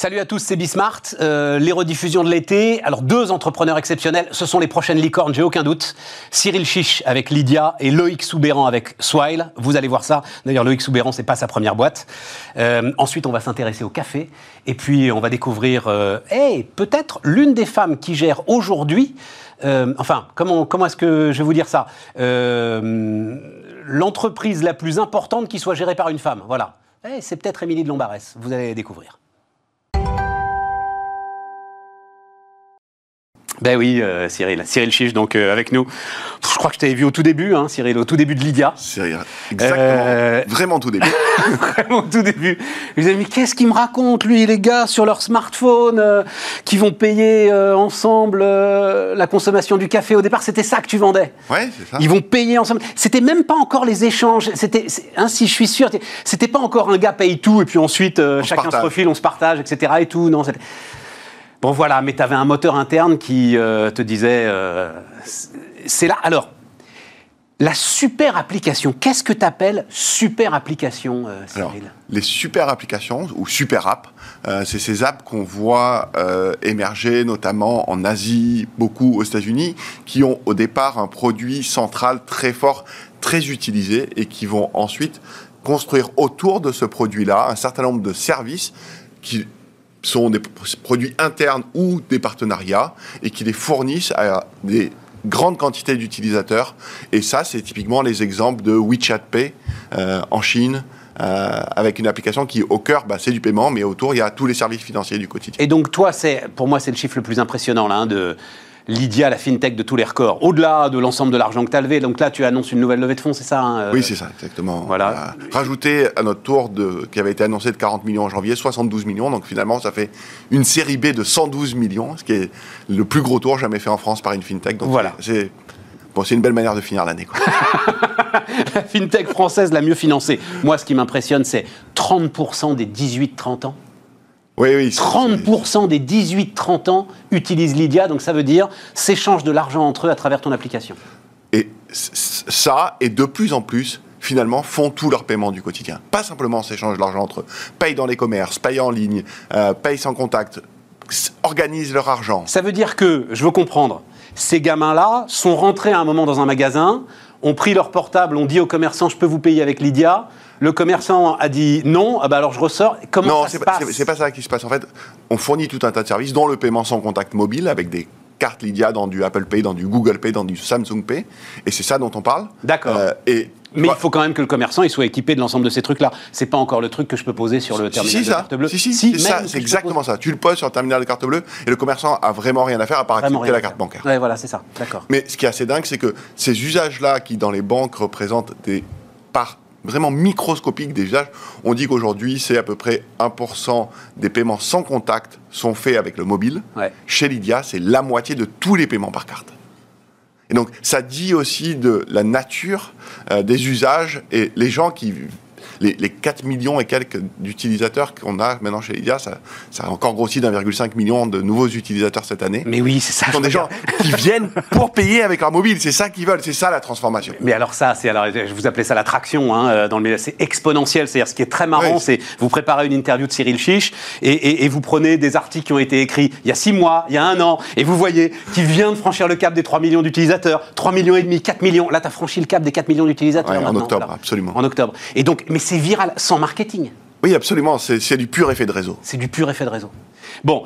Salut à tous, c'est Bismart. Euh, les rediffusions de l'été. Alors, deux entrepreneurs exceptionnels. Ce sont les prochaines licornes, j'ai aucun doute. Cyril Chiche avec Lydia et Loïc Soubéran avec Swile. Vous allez voir ça. D'ailleurs, Loïc Soubéran, c'est pas sa première boîte. Euh, ensuite, on va s'intéresser au café. Et puis, on va découvrir, euh, hey, peut-être l'une des femmes qui gère aujourd'hui. euh, enfin, comment, comment est-ce que je vais vous dire ça Euh, L'entreprise la plus importante qui soit gérée par une femme. Voilà. Eh, c'est peut-être Émilie de Lombarès. Vous allez découvrir. Ben oui, euh, Cyril. Cyril Chiche, donc euh, avec nous. Je crois que je t'avais vu au tout début, hein, Cyril, au tout début de Lydia. C'est exactement, Euh, vraiment tout début. Vraiment tout début. Je me disais, mais qu'est-ce qu'il me raconte, lui, les gars, sur leur smartphone, euh, qui vont payer euh, ensemble euh, la consommation du café Au départ, c'était ça que tu vendais. Ouais, c'est ça. Ils vont payer ensemble. C'était même pas encore les échanges. C'était, c'est- hein, je suis sûr, c'était pas encore un gars paye tout et puis ensuite euh, se chacun se profile, on se partage, etc. Et tout. Non, c'était- bon voilà. Mais tu avais un moteur interne qui euh, te disait, euh, c'est- là. Alors, la super application. Qu'est-ce que tu appelles super application, euh, Alors, Cyril les super applications ou super apps, c'est ces apps qu'on voit émerger notamment en Asie, beaucoup aux États-Unis, qui ont au départ un produit central très fort, très utilisé et qui vont ensuite construire autour de ce produit-là un certain nombre de services qui sont des produits internes ou des partenariats et qui les fournissent à des grandes quantités d'utilisateurs. Et ça, c'est typiquement les exemples de WeChat Pay euh, en Chine, euh, avec une application qui, au cœur, bah, c'est du paiement, mais autour, il y a tous les services financiers du quotidien. Et donc toi, pour moi c'est le chiffre le plus impressionnant là, hein, de Lydia, la fintech de tous les records. Au-delà de l'ensemble de l'argent que tu as levé, donc là tu annonces une nouvelle levée de fonds, c'est ça hein, euh, Oui, c'est ça, exactement. Voilà. Rajouté à notre tour de, qui avait été annoncé de 40 millions en janvier, 72 millions. Donc finalement, ça fait une série B de 112 millions, ce qui est le plus gros tour jamais fait en France par une fintech. Donc Voilà. C'est bon, c'est une belle manière de finir l'année. la fintech française la mieux financée. Moi, ce qui m'impressionne, c'est 30% des 18-30 ans. Oui, oui. c'est- 30% des 18-30 ans utilisent Lydia, donc ça veut dire s'échangent de l'argent entre eux à travers ton application. Et ça, et de plus en plus, finalement, font tous leurs paiements du quotidien. Pas simplement s'échangent l'argent entre eux. Payent dans les commerces, payent en ligne, euh, payent sans contact, organisent leur argent. Ça veut dire que, je veux comprendre, ces gamins-là sont rentrés à un moment dans un magasin, ont pris leur portable, ont dit au commerçant, je peux vous payer avec Lydia. Le commerçant a dit non, ah bah alors je ressors. Comment non, ça se pas, passe c'est- c'est pas ça qui se passe. En fait, on fournit tout un tas de services, dont le paiement sans contact mobile, avec des cartes Lydia dans du Apple Pay, dans du Google Pay, dans du Samsung Pay. Et c'est ça dont on parle. D'accord. Euh, et Mais il faut quand même que le commerçant il soit équipé de l'ensemble de ces trucs-là. C'est pas encore le truc que je peux poser sur le terminal si, de ça. carte bleue. Si, si, Si, c'est exactement ça. Tu le poses sur le terminal de carte bleue et le commerçant a vraiment rien à faire à part Vraiment accepter la carte bancaire. Ouais, voilà, c'est ça. D'accord. Mais ce qui est assez dingue, c'est que ces usages-là, qui dans les banques représentent des parts vraiment microscopiques des usages, on dit qu'aujourd'hui, c'est à peu près 1% des paiements sans contact sont faits avec le mobile. Ouais. Chez Lydia, c'est la moitié de tous les paiements par carte. Et donc, ça dit aussi de la nature euh, des usages et les gens qui. Les, les 4 millions et quelques d'utilisateurs qu'on a maintenant chez Lydia, ça, ça a encore grossi d'1,5 million de nouveaux utilisateurs cette année. Mais oui, c'est ça. Ce sont des gens qui viennent pour payer avec leur mobile. C'est ça qu'ils veulent. C'est ça la transformation. Mais alors ça, c'est alors je vous appelais ça l'attraction hein, euh, dans le c'est exponentiel. C'est-à-dire ce qui est très marrant, Oui. c'est vous préparez une interview de Cyril Chiche et, et- et vous prenez des articles qui ont été écrits il y a six mois, il y a un an, et vous voyez qu'il vient de franchir le cap des 3 millions d'utilisateurs, 3 millions et demi, 4 millions. Là, tu as franchi le cap des 4 millions d'utilisateurs. Ouais, en octobre, voilà. absolument. En octobre. Et donc, mais c'est viral, sans marketing. Oui, absolument. C'est du pur effet de réseau. C'est du pur effet de réseau. Bon,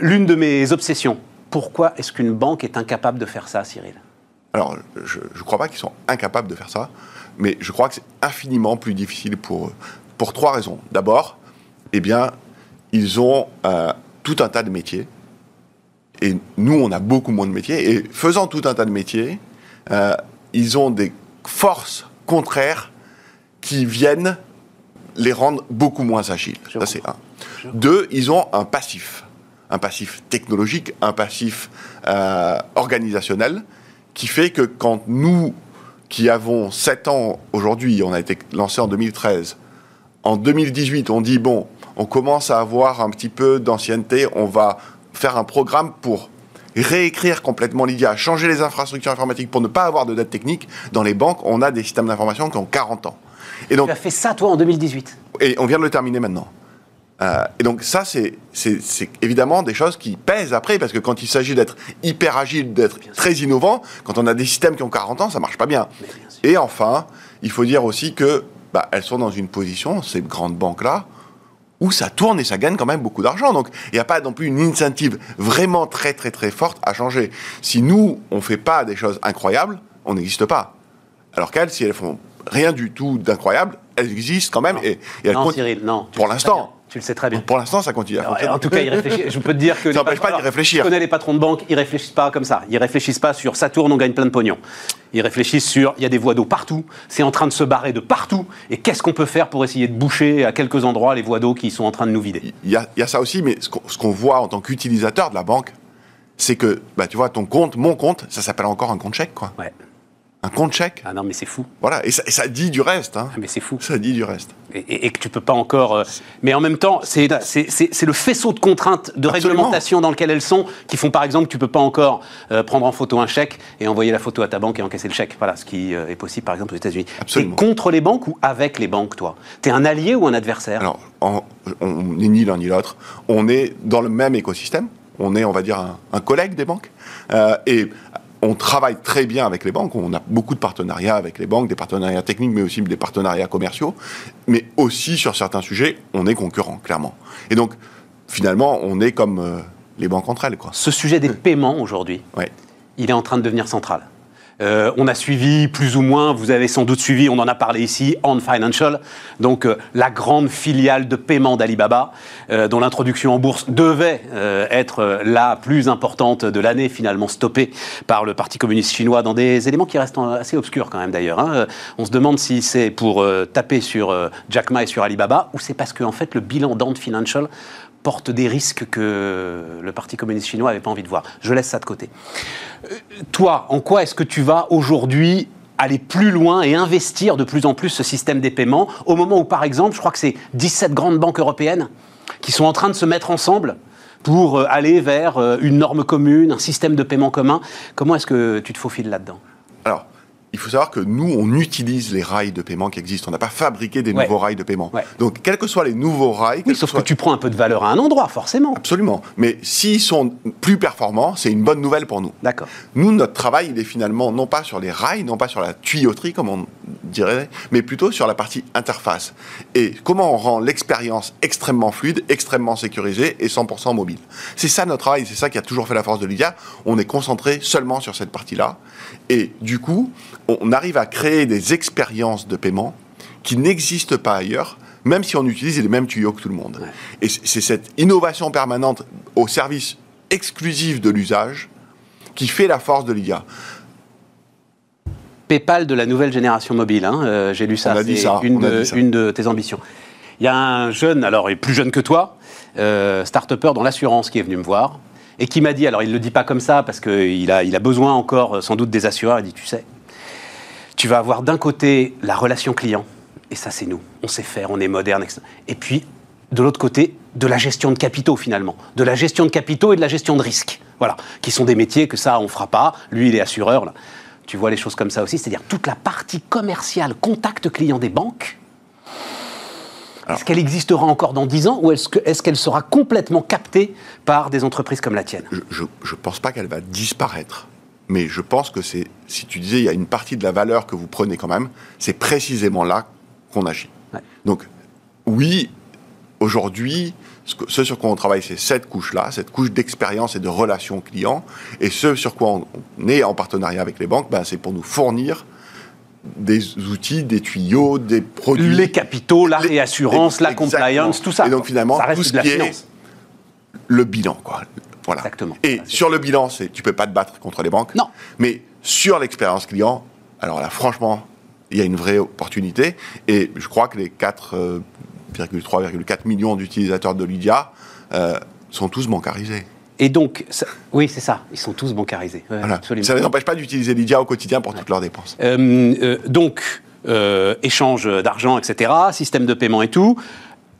l'une de mes obsessions. Pourquoi est-ce qu'une banque est incapable de faire ça, Cyril? Alors, je ne crois pas qu'ils sont incapables de faire ça, mais je crois que c'est infiniment plus difficile pour eux. Pour trois raisons. D'abord, eh bien, ils ont euh, tout un tas de métiers. Et nous, on a beaucoup moins de métiers. Et faisant tout un tas de métiers, euh, ils ont des forces contraires qui viennent les rendre beaucoup moins agiles. Je Ça, c'est un. Deux, ils ont un passif. Un passif technologique, un passif euh, organisationnel, qui fait que quand nous, qui avons 7 ans aujourd'hui, on a été lancé en 2013, en 2018, on dit, bon, on commence à avoir un petit peu d'ancienneté, on va faire un programme pour réécrire complètement Lydia, changer les infrastructures informatiques pour ne pas avoir de dette technique. Dans les banques, on a des systèmes d'information qui ont 40 ans. Et donc, Tu as fait ça, toi, en 2018. et on vient de le terminer maintenant. Euh, et donc ça, c'est évidemment des choses qui pèsent après, parce que quand il s'agit d'être hyper agile, d'être très innovant, quand on a des systèmes qui ont 40 ans, ça marche pas bien. Et enfin, il faut dire aussi que bah, elles sont dans une position, ces grandes banques-là, où ça tourne et ça gagne quand même beaucoup d'argent. Donc, il n'y a pas non plus une incentive vraiment très, très, très forte à changer. Si nous, on ne fait pas des choses incroyables, on n'existe pas. Alors qu'elles, si elles font rien du tout d'incroyable, elles existent quand même. Et, non, Cyril, non. Pour l'instant. Tu le sais très bien. Pour l'instant, ça continue. en tout cas, je peux te dire que. Ça n'empêche pas d'y réfléchir. Je connais les patrons de banque, ils réfléchissent pas comme ça. Ils réfléchissent pas sur ça tourne, on gagne plein de pognon. Ils réfléchissent sur il y a des voies d'eau partout, c'est en train de se barrer de partout, et qu'est-ce qu'on peut faire pour essayer de boucher à quelques endroits les voies d'eau qui sont en train de nous vider? Il y a, ça aussi, mais ce qu'on voit en tant qu'utilisateur de la banque, c'est que, bah, tu vois, ton compte, mon compte, ça s'appelle encore un compte chèque, quoi. Ouais un compte chèque? Ah non, mais c'est fou. Voilà, et ça, dit du reste. Hein. Ah, mais c'est fou. Ça dit du reste. Et, que tu peux pas encore. Euh, mais en même temps, c'est le faisceau de contraintes, de réglementation dans lequel elles sont, qui font par exemple que tu peux pas encore euh, prendre en photo un chèque et envoyer la photo à ta banque et encaisser le chèque. Voilà, ce qui euh, est possible par exemple aux États-Unis. es contre les banques ou avec les banques, toi? Tu es un allié ou un adversaire? Alors, on n'est ni l'un ni l'autre. On est dans le même écosystème. On est, on va dire, un, un collègue des banques. et on travaille très bien avec les banques. On a beaucoup de partenariats avec les banques, des partenariats techniques, mais aussi des partenariats commerciaux. Mais aussi, sur certains sujets, on est concurrent, clairement. Et donc, finalement, on est comme euh, les banques entre elles. Quoi. Ce sujet des paiements, aujourd'hui, il est en train de devenir central. Euh, on a suivi plus ou moins, vous avez sans doute suivi, on en a parlé ici, On Financial, donc euh, la grande filiale de paiement d'Alibaba, euh, dont l'introduction en bourse devait être la plus importante de l'année, finalement stoppée par le Parti communiste chinois dans des éléments qui restent assez obscurs quand même d'ailleurs. Hein. On se demande si c'est pour taper sur Jack Ma et sur Alibaba ou c'est parce qu'en en fait le bilan d'Ant Financial porte des risques que le Parti communiste chinois n'avait pas envie de voir. Je laisse ça de côté. Euh, toi, en quoi est-ce que tu vas aujourd'hui aller plus loin et investir de plus en plus ce système des paiements au moment où, par exemple, je crois que c'est 17 grandes banques européennes qui sont en train de se mettre ensemble pour euh, aller vers euh, une norme commune, un système de paiement commun. Comment est-ce que tu te faufiles là-dedans? Il faut savoir que nous, on utilise les rails de paiement qui existent. On n'a pas fabriqué des nouveaux rails de paiement. Donc, quels que soient les nouveaux rails... Oui, sauf que tu prends un peu de valeur à un endroit, forcément. Absolument. Mais s'ils sont plus performants, c'est une bonne nouvelle pour nous. D'accord. Nous, notre travail, il est finalement non pas sur les rails, non pas sur la tuyauterie, comme on dirait, mais plutôt sur la partie interface. Et comment on rend l'expérience extrêmement fluide, extrêmement sécurisée et 100% mobile. C'est ça notre travail, c'est ça qui a toujours fait la force de Lydia. On est concentré seulement sur cette partie-là. Et du coup, on arrive à créer des expériences de paiement qui n'existent pas ailleurs, même si on utilise les mêmes tuyaux que tout le monde. Et c'est cette innovation permanente au service exclusif de l'usage qui fait la force de l'IA. PayPal de la nouvelle génération mobile, hein, euh, j'ai lu ça, c'est une, de, tes ambitions. Il y a un jeune, alors il est plus jeune que toi, euh, start-upper dans l'assurance qui est venu me voir et qui m'a dit, alors il ne le dit pas comme ça parce qu'il a, il a besoin encore sans doute des assureurs, il dit, tu sais, tu vas avoir d'un côté la relation client, et ça c'est nous, on sait faire, on est moderne, etc. Et puis, de l'autre côté, de la gestion de capitaux finalement, de la gestion de capitaux et de la gestion de risques, voilà, qui sont des métiers que ça on fera pas, lui il est assureur, tu vois les choses comme ça aussi, c'est-à-dire toute la partie commerciale, contact client des banques, est-ce qu'elle existera encore dans 10 ans ou est-ce qu'elle sera complètement captée par des entreprises comme la tienne? Je ne pense pas qu'elle va disparaître. Mais je pense que c'est, si tu disais, il y a une partie de la valeur que vous prenez quand même, c'est précisément là qu'on agit. Donc, oui, aujourd'hui, ce, sur quoi on travaille, c'est cette couche-là, cette couche d'expérience et de relation client. Et ce sur quoi on, est en partenariat avec les banques, ben, c'est pour nous fournir des outils, des tuyaux, des produits. Les capitaux, la réassurance, la compliance, tout ça. Et donc finalement, tout ce qui est le bilan, quoi. Voilà. Exactement. Et sur le bilan, tu peux pas te battre contre les banques. Non. Mais sur l'expérience client, alors là, franchement, il y a une vraie opportunité. Et je crois que les 4,3,4 euh, millions d'utilisateurs de Lydia euh, sont tous bancarisés. Et donc, oui, c'est ça, ils sont tous bancarisés. Ça ne les empêche pas d'utiliser Lydia au quotidien pour toutes leurs dépenses. Euh, donc, échange d'argent, etc., système de paiement et tout,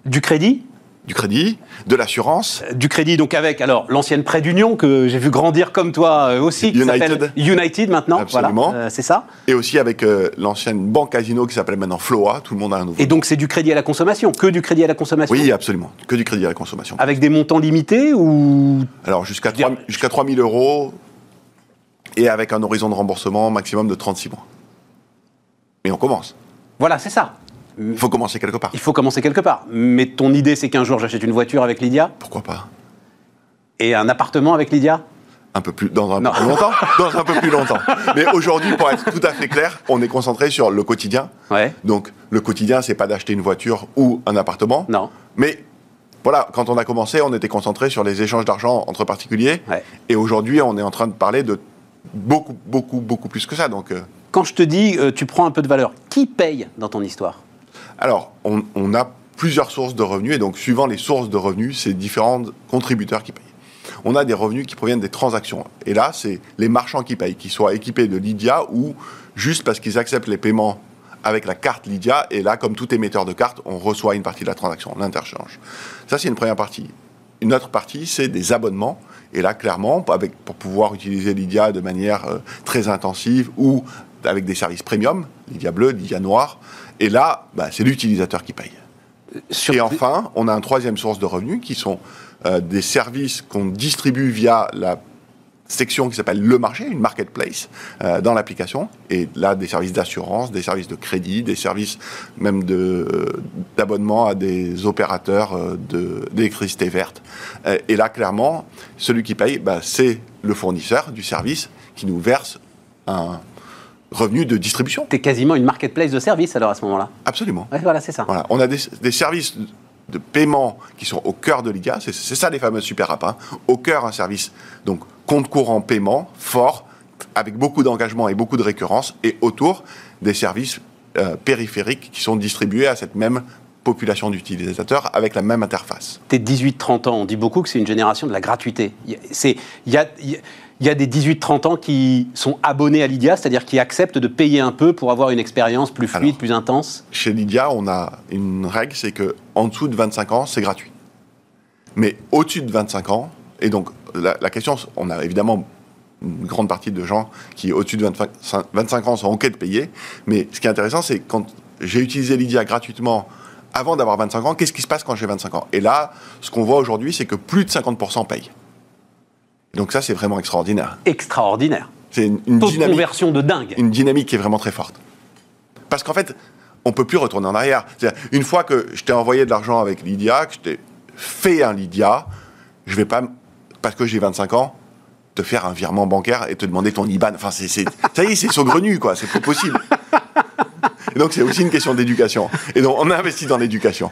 du crédit, du crédit, de l'assurance. Du crédit, donc avec alors l'ancienne Prêt d'Union que j'ai vu grandir comme toi euh, aussi, qui United. s'appelle United maintenant. Absolument. Voilà, euh, c'est ça. Et aussi avec euh, l'ancienne banque Casino qui s'appelle maintenant Floa. Tout le monde a un nouveau. Et donc c'est du crédit à la consommation, que du crédit à la consommation. Oui, absolument. Que du crédit à la consommation. Avec des montants limités ou? Alors jusqu'à Dire- 3, jusqu'à 3 000 euros et avec un horizon de remboursement maximum de 36 mois. Et on commence. voilà, c'est ça. Il faut commencer quelque part. Il faut commencer quelque part. Mais ton idée, c'est qu'un jour j'achète une voiture avec Lydia? Pourquoi pas? Et un appartement avec Lydia? un peu plus dans un Non. peu plus longtemps dans un peu plus longtemps mais aujourd'hui pour être tout à fait clair on est concentré sur le quotidien Ouais. donc le quotidien c'est pas d'acheter une voiture ou un appartement Non. mais voilà quand on a commencé on était concentré sur les échanges d'argent entre particuliers Ouais. et aujourd'hui on est en train de parler de beaucoup beaucoup beaucoup plus que ça donc euh, Quand je te dis, euh, tu prends un peu de valeur, qui paye dans ton histoire? Alors on, a plusieurs sources de revenus et donc suivant les sources de revenus c'est différents contributeurs qui payent on a des revenus qui proviennent des transactions. Et là, c'est les marchands qui payent, qu'ils soient équipés de Lydia ou juste parce qu'ils acceptent les paiements avec la carte Lydia. Et là, comme tout émetteur de carte, on reçoit une partie de la transaction, l'interchange. Ça, c'est une première partie. Une autre partie, c'est des abonnements. Et là, clairement, pour pouvoir utiliser Lydia de manière euh, très intensive ou avec des services premium, Lydia bleu, Lydia noir. Et là, bah, c'est l'utilisateur qui paye. Sur- Et enfin, on a une troisième source de revenus qui sont euh, des services qu'on distribue via la section qui s'appelle le marché, une marketplace euh, dans l'application. Et là, des services d'assurance, des services de crédit, des services même de, euh, d'abonnement à des opérateurs euh, de, d'électricité verte. Euh, et là, clairement, celui qui paye, bah, c'est le fournisseur du service qui nous verse un revenu de distribution. T'es quasiment une marketplace de services alors à ce moment-là. Absolument. Ouais, voilà, c'est ça. Voilà, on a des, des services de paiement qui sont au cœur de l'IGA, c'est ça les fameuses super apps. hein. Au cœur, un service, donc compte courant paiement, fort, avec beaucoup d'engagement et beaucoup de récurrence, et autour des services euh, périphériques qui sont distribués à cette même population d'utilisateurs avec la même interface. T'es 18-30 ans, on dit beaucoup que c'est une génération de la gratuité. Il y a- c'est- Il y a, il y a- il y a des 18-30 ans qui sont abonnés à Lydia, c'est-à-dire qui acceptent de payer un peu pour avoir une expérience plus fluide, Alors. plus intense. Chez Lydia, on a une règle, c'est que en dessous de 25 ans, c'est gratuit. Mais au-dessus de 25 ans, et donc la, la question, on a évidemment une grande partie de gens qui, au-dessus de 25, 25 ans, sont OK de payer. Mais ce qui est intéressant, c'est quand j'ai utilisé Lydia gratuitement avant d'avoir 25 ans, qu'est-ce qui se passe quand j'ai 25 ans? Et là, ce qu'on voit aujourd'hui, c'est que plus de 50% payent. Donc ça, c'est vraiment extraordinaire. Extraordinaire. C'est une, une Taux de dynamique conversion de dingue. une dynamique qui est vraiment très forte. Parce qu'en fait, on peut plus retourner en arrière. Une fois que je t'ai envoyé de l'argent avec Lydia, que je t'ai fait un Lydia, je vais pas, parce que j'ai 25 ans, te faire un virement bancaire et te demander ton IBAN. Enfin, c'est, ça y est, c'est saugrenu, quoi. C'est pas possible. Et donc, c'est aussi une question d'éducation. Et donc, on a investi dans l'éducation.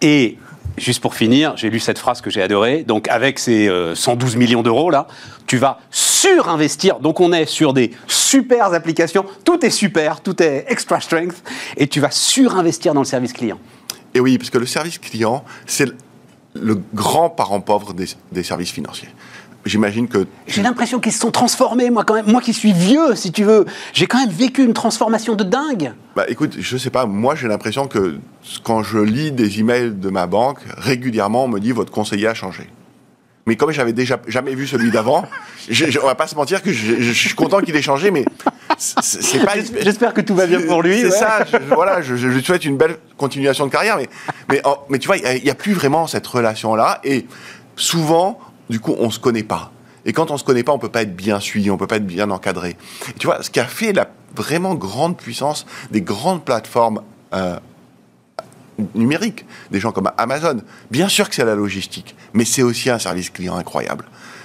Et juste pour finir, j'ai lu cette phrase que j'ai adorée. Donc, avec ces euh, 112 millions d'euros là, tu vas surinvestir. Donc, on est sur des super applications. Tout est super, tout est extra strength, et tu vas surinvestir dans le service client. Et oui, parce que le service client, c'est le, grand parent pauvre des, des services financiers. J'imagine que J'ai l'impression qu'ils se sont transformés, moi quand même. Moi qui suis vieux, si tu veux, j'ai quand même vécu une transformation de dingue. Bah écoute, je sais pas, moi j'ai l'impression que quand je lis des emails de ma banque, régulièrement on me dit votre conseiller a changé. Mais comme j'avais déjà jamais vu celui d'avant, on va pas se mentir que je, je suis content qu'il ait changé, mais c'est c'est pas. J'espère- que tout va bien pour lui. C'est ouais. ça, je, voilà, je, lui souhaite une belle continuation de carrière, mais, mais, tu vois, il n'y a, plus vraiment cette relation-là, et souvent, du coup, on se connaît pas. Et quand on se connaît pas, on peut pas être bien suivi, on peut pas être bien encadré. Et tu vois, ce qui a fait la vraiment grande puissance des grandes plateformes euh, numériques, des gens comme Amazon, bien sûr que c'est la logistique, mais c'est aussi un service client incroyable.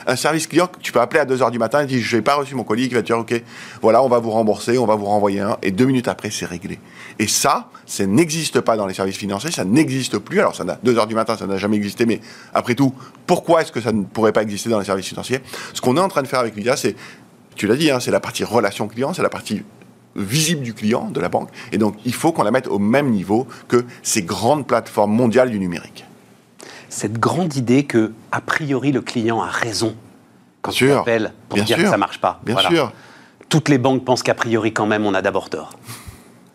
Un service client que tu peux appeler à 2h du matin et dire je n'ai pas reçu mon colis, qui va te dire ok, voilà, on va vous rembourser, on va vous renvoyer un, et deux minutes après, c'est réglé. Et ça, ça n'existe pas dans les services financiers, ça n'existe plus. Alors, ça n'a 2h du matin, ça n'a jamais existé, mais après tout, pourquoi est-ce que ça ne pourrait pas exister dans les services financiers? Ce qu'on est en train de faire avec Lydia, c'est, tu l'as dit, hein, c'est la partie relation client, c'est la partie visible du client, de la banque. Et donc, il faut qu'on la mette au même niveau que ces grandes plateformes mondiales du numérique. Cette grande idée que, a priori, le client a raison quand Bien tu sûr. appelles pour Bien dire sûr. que ça marche pas. Bien Voilà. sûr. Toutes les banques pensent qu'a priori, quand même, on a d'abord tort.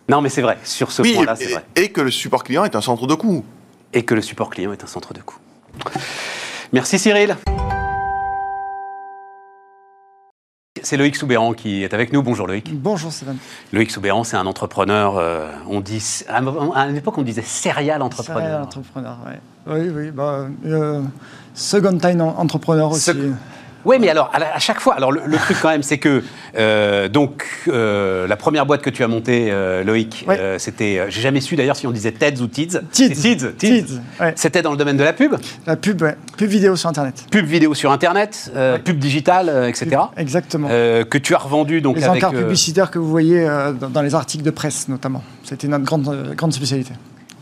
Non, mais c'est vrai. Sur ce Oui, point-là, c'est vrai. et que le support client est un centre de coût. et que le support client est un centre de coût. Merci Cyril. C'est Loïc Soubéran qui est avec nous. Bonjour Loïc. Bonjour Stéphane. Loïc Soubéran, c'est un entrepreneur, euh, on dit, à une époque on disait serial entrepreneur. Serial entrepreneur, oui. Oui, oui. Bah, euh, second time entrepreneur aussi. Oui, mais alors, à, chaque fois, alors le, truc quand même, c'est que, euh, donc, euh, la première boîte que tu as montée, euh, Loïc, c'était, j'ai jamais su d'ailleurs si on disait TEDS ou TIDS. TIDS. TIDS. C'était dans le domaine de la pub La pub, ouais. Pub vidéo sur Internet. Pub vidéo sur Internet, pub digitale, etc. exactement. que tu as revendu donc Les encarts publicitaires que vous voyez dans, les articles de presse, notamment. C'était notre grande, grande spécialité.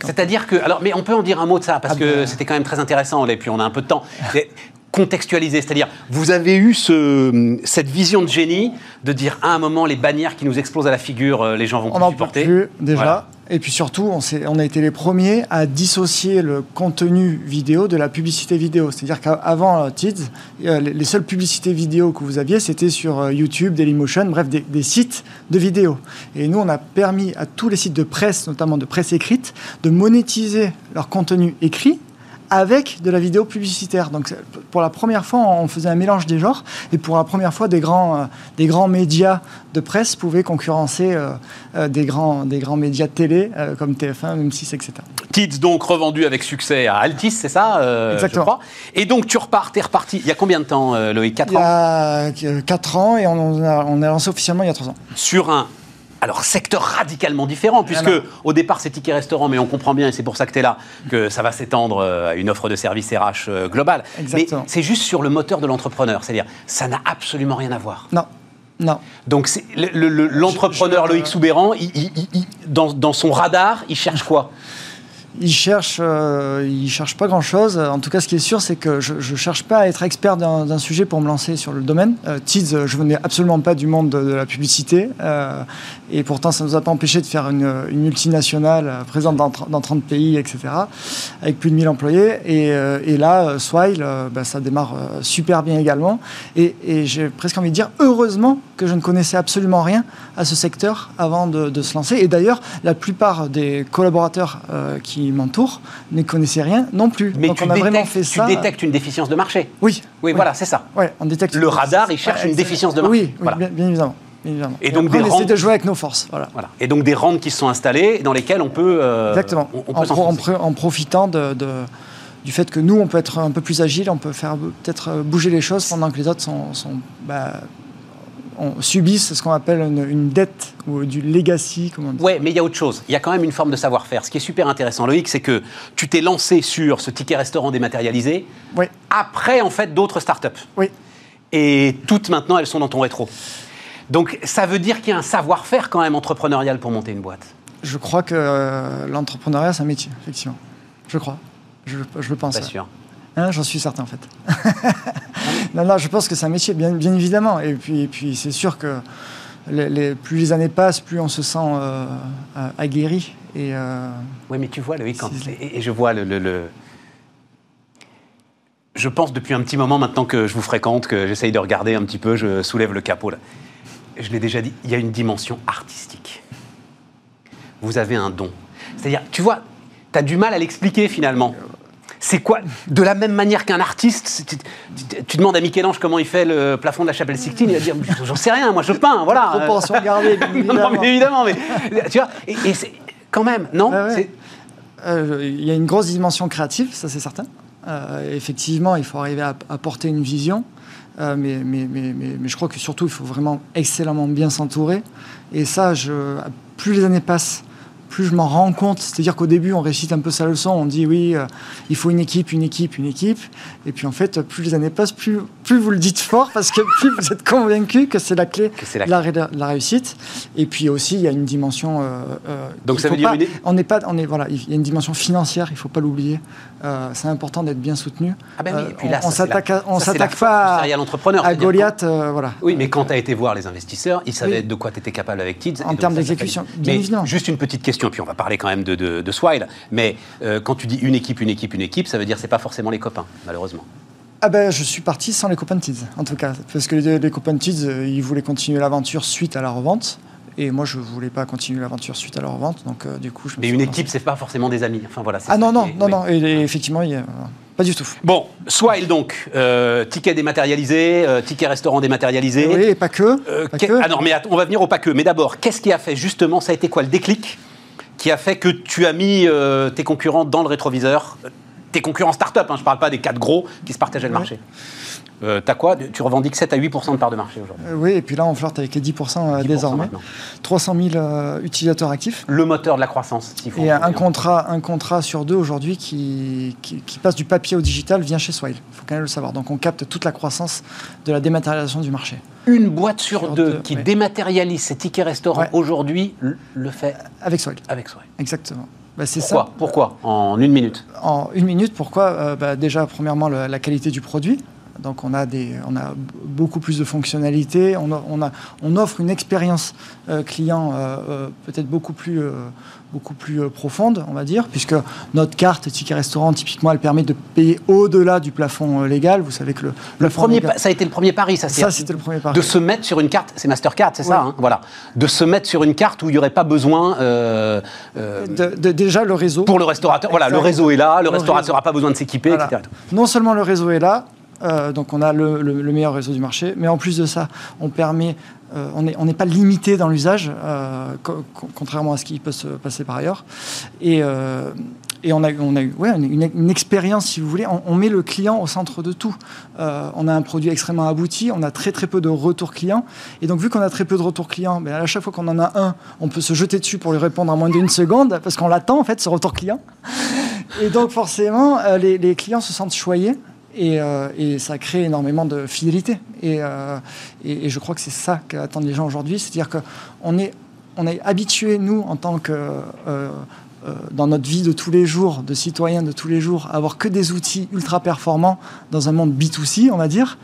C'est-à-dire que, alors, mais on peut en dire un mot de ça parce ah que ben. c'était quand même très intéressant. Et puis on a un peu de temps contextualiser. C'est-à-dire, vous avez eu ce, cette vision de génie de dire à un moment, les bannières qui nous explosent à la figure, euh, les gens vont on plus supporter. Plus, déjà. Et puis surtout, on, on, a été les premiers à dissocier le contenu vidéo de la publicité vidéo. C'est-à-dire qu'avant euh, TIDS, les seules publicités vidéo que vous aviez, c'était sur euh, YouTube, Dailymotion, bref, des, des, sites de vidéo. Et nous, on a permis à tous les sites de presse, notamment de presse écrite, de monétiser leur contenu écrit avec de la vidéo publicitaire. Donc pour la première fois, on faisait un mélange des genres et pour la première fois, des grands, euh, des grands médias de presse pouvaient concurrencer euh, euh, des, grands, des grands médias de télé comme TF1, M6, etc. Tids donc revendu avec succès à Altis, c'est ça Exactement. et donc tu repars, t'es reparti. Il y a combien de temps, Loïc? 4 ans Il y a 4 ans et on a, on a lancé officiellement il y a 3 ans. Sur un alors, secteur radicalement différent, puisque au départ c'est ticket restaurant, mais on comprend bien, et c'est pour ça que tu es là, que ça va s'étendre euh, à une offre de service RH euh, globale. Mais c'est juste sur le moteur de l'entrepreneur, c'est-à-dire ça n'a absolument rien à voir. Non. Non. Donc l'entrepreneur Loïc Soubéran, dans, dans son radar, il cherche quoi? Il cherche, euh, il cherche pas grand-chose. En tout cas, ce qui est sûr, c'est que je ne cherche pas à être expert d'un sujet pour me lancer sur le domaine. Euh, TIDS, je venais absolument pas du monde de, la publicité. Euh, et pourtant, ça nous a pas empêché de faire une, multinationale présente dans, dans, 30 pays, etc., avec plus de 1000 employés. Et, là, Swile, ben, ça démarre super bien également. Et, j'ai presque envie de dire, heureusement que je ne connaissais absolument rien à ce secteur avant de se lancer. Et d'ailleurs, la plupart des collaborateurs qui qui m'entourent ne connaissaient rien non plus. Mais tu, on a vraiment fait tu détectes une déficience de marché. Oui. Oui, voilà, c'est ça. Ouais, on détecte le radar, il cherche une déficience de marché. Oui, bien, évidemment. Et, donc on essaie de jouer avec nos forces. Voilà. Et donc des rentes qui sont installées dans lesquelles on peut. Euh, Exactement. en, profitant de, du fait que nous, on peut être un peu plus agile, on peut faire peut-être bouger les choses pendant que les autres sont, sont bah, subissent ce qu'on appelle une, dette ou du legacy. Oui, mais il y a autre chose. Il y a quand même une forme de savoir-faire. Ce qui est super intéressant, Loïc, c'est que tu t'es lancé sur ce ticket restaurant dématérialisé oui. après, en fait, d'autres startups. Oui. Et toutes maintenant, elles sont dans ton rétro. Donc, ça veut dire qu'il y a un savoir-faire quand même entrepreneurial pour monter une boîte. Je crois que euh, l'entrepreneuriat, c'est un métier, effectivement. Je crois. Je, je le pense. Pas sûr. Hein, j'en suis certain, en fait. non, non, je pense que c'est un métier, bien, bien évidemment. Et puis, et puis c'est sûr que les, plus les années passent, plus on se sent euh, aguerri. Et, euh, oui, mais tu vois, Loïc, quand, et, je vois le, Je pense depuis un petit moment maintenant que je vous fréquente, que j'essaye de regarder un petit peu, je soulève le capot. Là. Je l'ai déjà dit, il y a une dimension artistique. Vous avez un don. C'est-à-dire, tu vois, tu as du mal à l'expliquer finalement c'est quoi De la même manière qu'un artiste, tu, demandes à Michel-Ange comment il fait le plafond de la chapelle Sixtine, il va dire J'en sais rien, moi je peins, voilà. Proportion gardée, évidemment. non, mais évidemment, mais tu vois, et, c'est quand même, non? Euh, Il y a une grosse dimension créative, ça c'est certain. Euh, effectivement, il faut arriver à, porter une vision. Euh, mais, mais, mais, mais, je crois que surtout, il faut vraiment excellemment bien s'entourer. Et ça, je, plus les années passent, plus je m'en rends compte. C'est-à-dire qu'au début, on récite un peu sa leçon, on dit oui, euh, il faut une équipe, une équipe, une équipe. Et puis en fait, plus les années passent, plus, plus vous le dites fort, parce que plus vous êtes convaincu que c'est la clé de la, réussite. Et puis aussi, il y a une dimension. Euh, euh, Donc ça veut dire On n'est pas, on est voilà, il y a une dimension financière, il ne faut pas l'oublier. c'est important d'être bien soutenu. Ah ben oui, puis là, on s'attaque, on s'attaque pas à. À Goliath, voilà. Oui, mais quand tu as été voir les investisseurs, ils savaient de quoi tu étais capable avec Tids. En termes d'exécution, bien évidemment. Juste une petite question et puis on va parler quand même de, de, Swile. Mais euh, quand tu dis une équipe, une équipe, une équipe, ça veut dire que c'est pas forcément les copains, malheureusement. Ah ben, je suis parti sans les copains de Tids, en tout cas. Parce que les, les copains de Tids, euh, ils voulaient continuer l'aventure suite à la revente. Et moi, je ne voulais pas continuer l'aventure suite à leur vente. Donc, euh, du coup, je me Mais une équipe, c'est pas forcément des amis. Enfin voilà. Ah non, non, est- non, oui. non. Et, et effectivement, il y a- pas du tout. Bon, Swile donc, euh, ticket dématérialisé, euh, ticket restaurant dématérialisé. Oui, et pas que. Pas que. Ah non, mais on va venir au pas que. Mais d'abord, qu'est-ce qui a fait justement, ça a été quoi le déclic? Qui a fait que tu as mis euh, tes concurrents dans le rétroviseur Tes concurrents start-up, hein, je ne parle pas des quatre gros qui se partageaient le Ouais. marché. Euh, T'as quoi Tu revendiques 7 à 8% de part de marché aujourd'hui? Euh, oui, et puis là, on flirte avec les 10%, euh, 10% désormais. maintenant. 300 000 euh, utilisateurs actifs. Le moteur de la croissance, s'il faut. Et un contrat, un contrat sur deux aujourd'hui qui, qui, qui passe du papier au digital vient chez Swile. Il faut quand même le savoir. Donc on capte toute la croissance de la dématérialisation du marché. Une boîte sur, Sur deux, deux, qui ouais. dématérialise ses tickets restaurants Ouais. aujourd'hui le- fait Avec Swile, avec Swile. exactement. Bah, c'est Pourquoi? ça. Pourquoi? En une minute. En une minute, pourquoi? Euh, bah, Déjà, premièrement, le- la qualité du produit. Donc on a, des, on a beaucoup plus de fonctionnalités, on, a- on, a, on offre une expérience euh, client euh, euh, peut-être beaucoup plus, euh, beaucoup plus profonde, on va dire, puisque notre carte ticket restaurant, typiquement, elle permet de payer au-delà du plafond légal. Vous savez que le, Le premier, légal- ça a été le premier pari, ça. c'est- Ça, c'était le premier pari. De se mettre sur une carte, c'est Mastercard, c'est ça, hein, voilà. De se mettre sur une carte où il n'y aurait pas besoin De- de- déjà, le réseau. pour le restaurateur. Voilà, le réseau est là, le Le restaurateur n'a pas besoin de s'équiper, Voilà. etc. Non seulement le réseau est là, euh, donc on a le, le- le meilleur réseau du marché, mais en plus de ça, on permet, euh, on n'est pas limité dans l'usage, euh, co- co- contrairement à ce qui peut se passer par ailleurs. Et, on a, on a ouais, une, expérience, si vous voulez, on, met le client au centre de tout. On a un produit extrêmement abouti, on a très très peu de retours clients. Et donc vu qu'on a très peu de retours clients, ben, à chaque fois qu'on en a un, on peut se jeter dessus pour lui répondre en moins d'une seconde, parce qu'on l'attend en fait, ce retour client. Et donc forcément, les clients se sentent choyés. Et, euh, et ça crée énormément de fidélité. Et, euh, et, je crois que c'est ça qu'attendent les gens aujourd'hui. C'est-à-dire qu'on est, on est habitué, nous, en tant que... euh, dans notre vie de tous les jours, de citoyens de tous les jours, à avoir que des outils ultra performants dans un monde B2C, on va dire.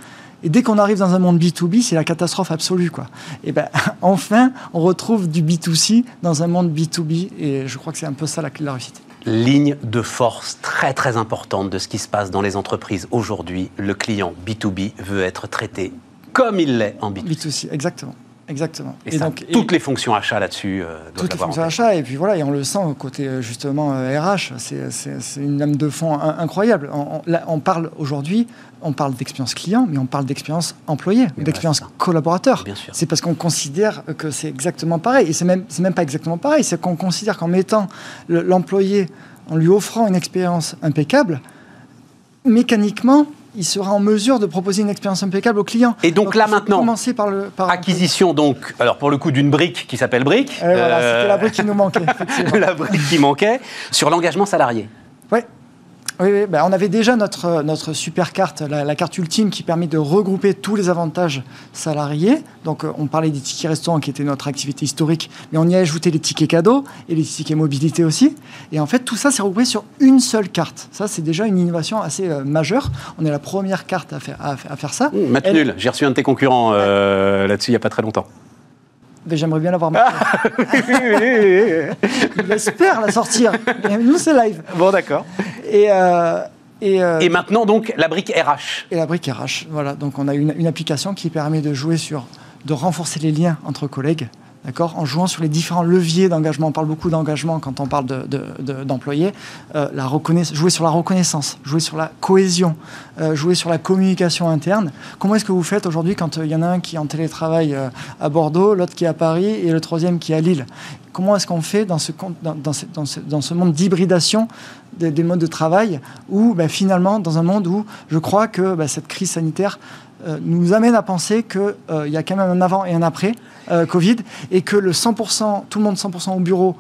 Et dès qu'on arrive dans un monde B2B, c'est la catastrophe absolue. Quoi. Et ben, enfin, on retrouve du B2C dans un monde B2B. Et je crois que c'est un peu ça la clé la réussite. Ligne de force très très importante de ce qui se passe dans les entreprises aujourd'hui. Le client B2B veut être traité comme il l'est en B2C. B2C, exactement. Exactement. Et, ça, toutes les fonctions achats là-dessus euh, toutes les fonctions tête. achat et puis voilà et on le sent au côté euh, justement euh, RH c'est- c'est une lame de fond in- incroyable on, on- là, on parle aujourd'hui on parle d'expérience client mais on parle d'expérience employé d'expérience voilà, collaborateur Bien sûr. c'est parce qu'on considère que c'est exactement pareil et c'est même c'est même pas exactement pareil c'est qu'on considère qu'en mettant le- l'employé en lui offrant une expérience impeccable mécaniquement il sera en mesure de proposer une expérience impeccable au client. Et donc là, maintenant, commencer par le par Acquisition donc, alors pour le coup d'une brique qui s'appelle brique. Eh voilà, Euh, c'était la brique qui nous manquait. la brique qui manquait sur l'engagement salarié. Ouais. Oui, oui, ben, on avait déjà notre, notre super carte, la, la carte ultime qui permet de regrouper tous les avantages salariés. Donc, euh, on parlait des tickets restaurants qui étaient notre activité historique, mais on y a ajouté les tickets cadeaux et les tickets mobilité aussi. Et en fait, tout ça, c'est regroupé sur une seule carte. Ça, c'est déjà une innovation assez euh, majeure. On est la première carte à faire, à, à faire ça. Mmh, nul, j'ai reçu un de tes concurrents euh, là-dessus il n'y a pas très longtemps. J'aimerais bien l'avoir maintenant. Il espère la sortir. Mais nous, c'est live. bon d'accord. Et, euh, et, euh, Et maintenant donc la brique RH. et la brique RH. Voilà, donc on a une, une application qui permet de jouer sur, de renforcer les liens entre collègues, en jouant sur les différents leviers d'engagement. On parle beaucoup d'engagement quand on parle de- de- de- d'employés. Euh, jouer sur la reconnaissance, jouer sur la cohésion, euh, jouer sur la communication interne. Comment est-ce que vous faites aujourd'hui quand euh, il y en a un qui est en télétravail à Bordeaux, l'autre qui est à Paris et le troisième qui est à Lille? Comment est-ce qu'on fait dans ce, monde d'hybridation des, des modes de travail où ben, finalement, dans un monde où je crois que ben, cette crise sanitaire nous amène à penser qu'il y a quand même un avant et un après euh, Covid et que le 100%, tout le monde 100% au bureau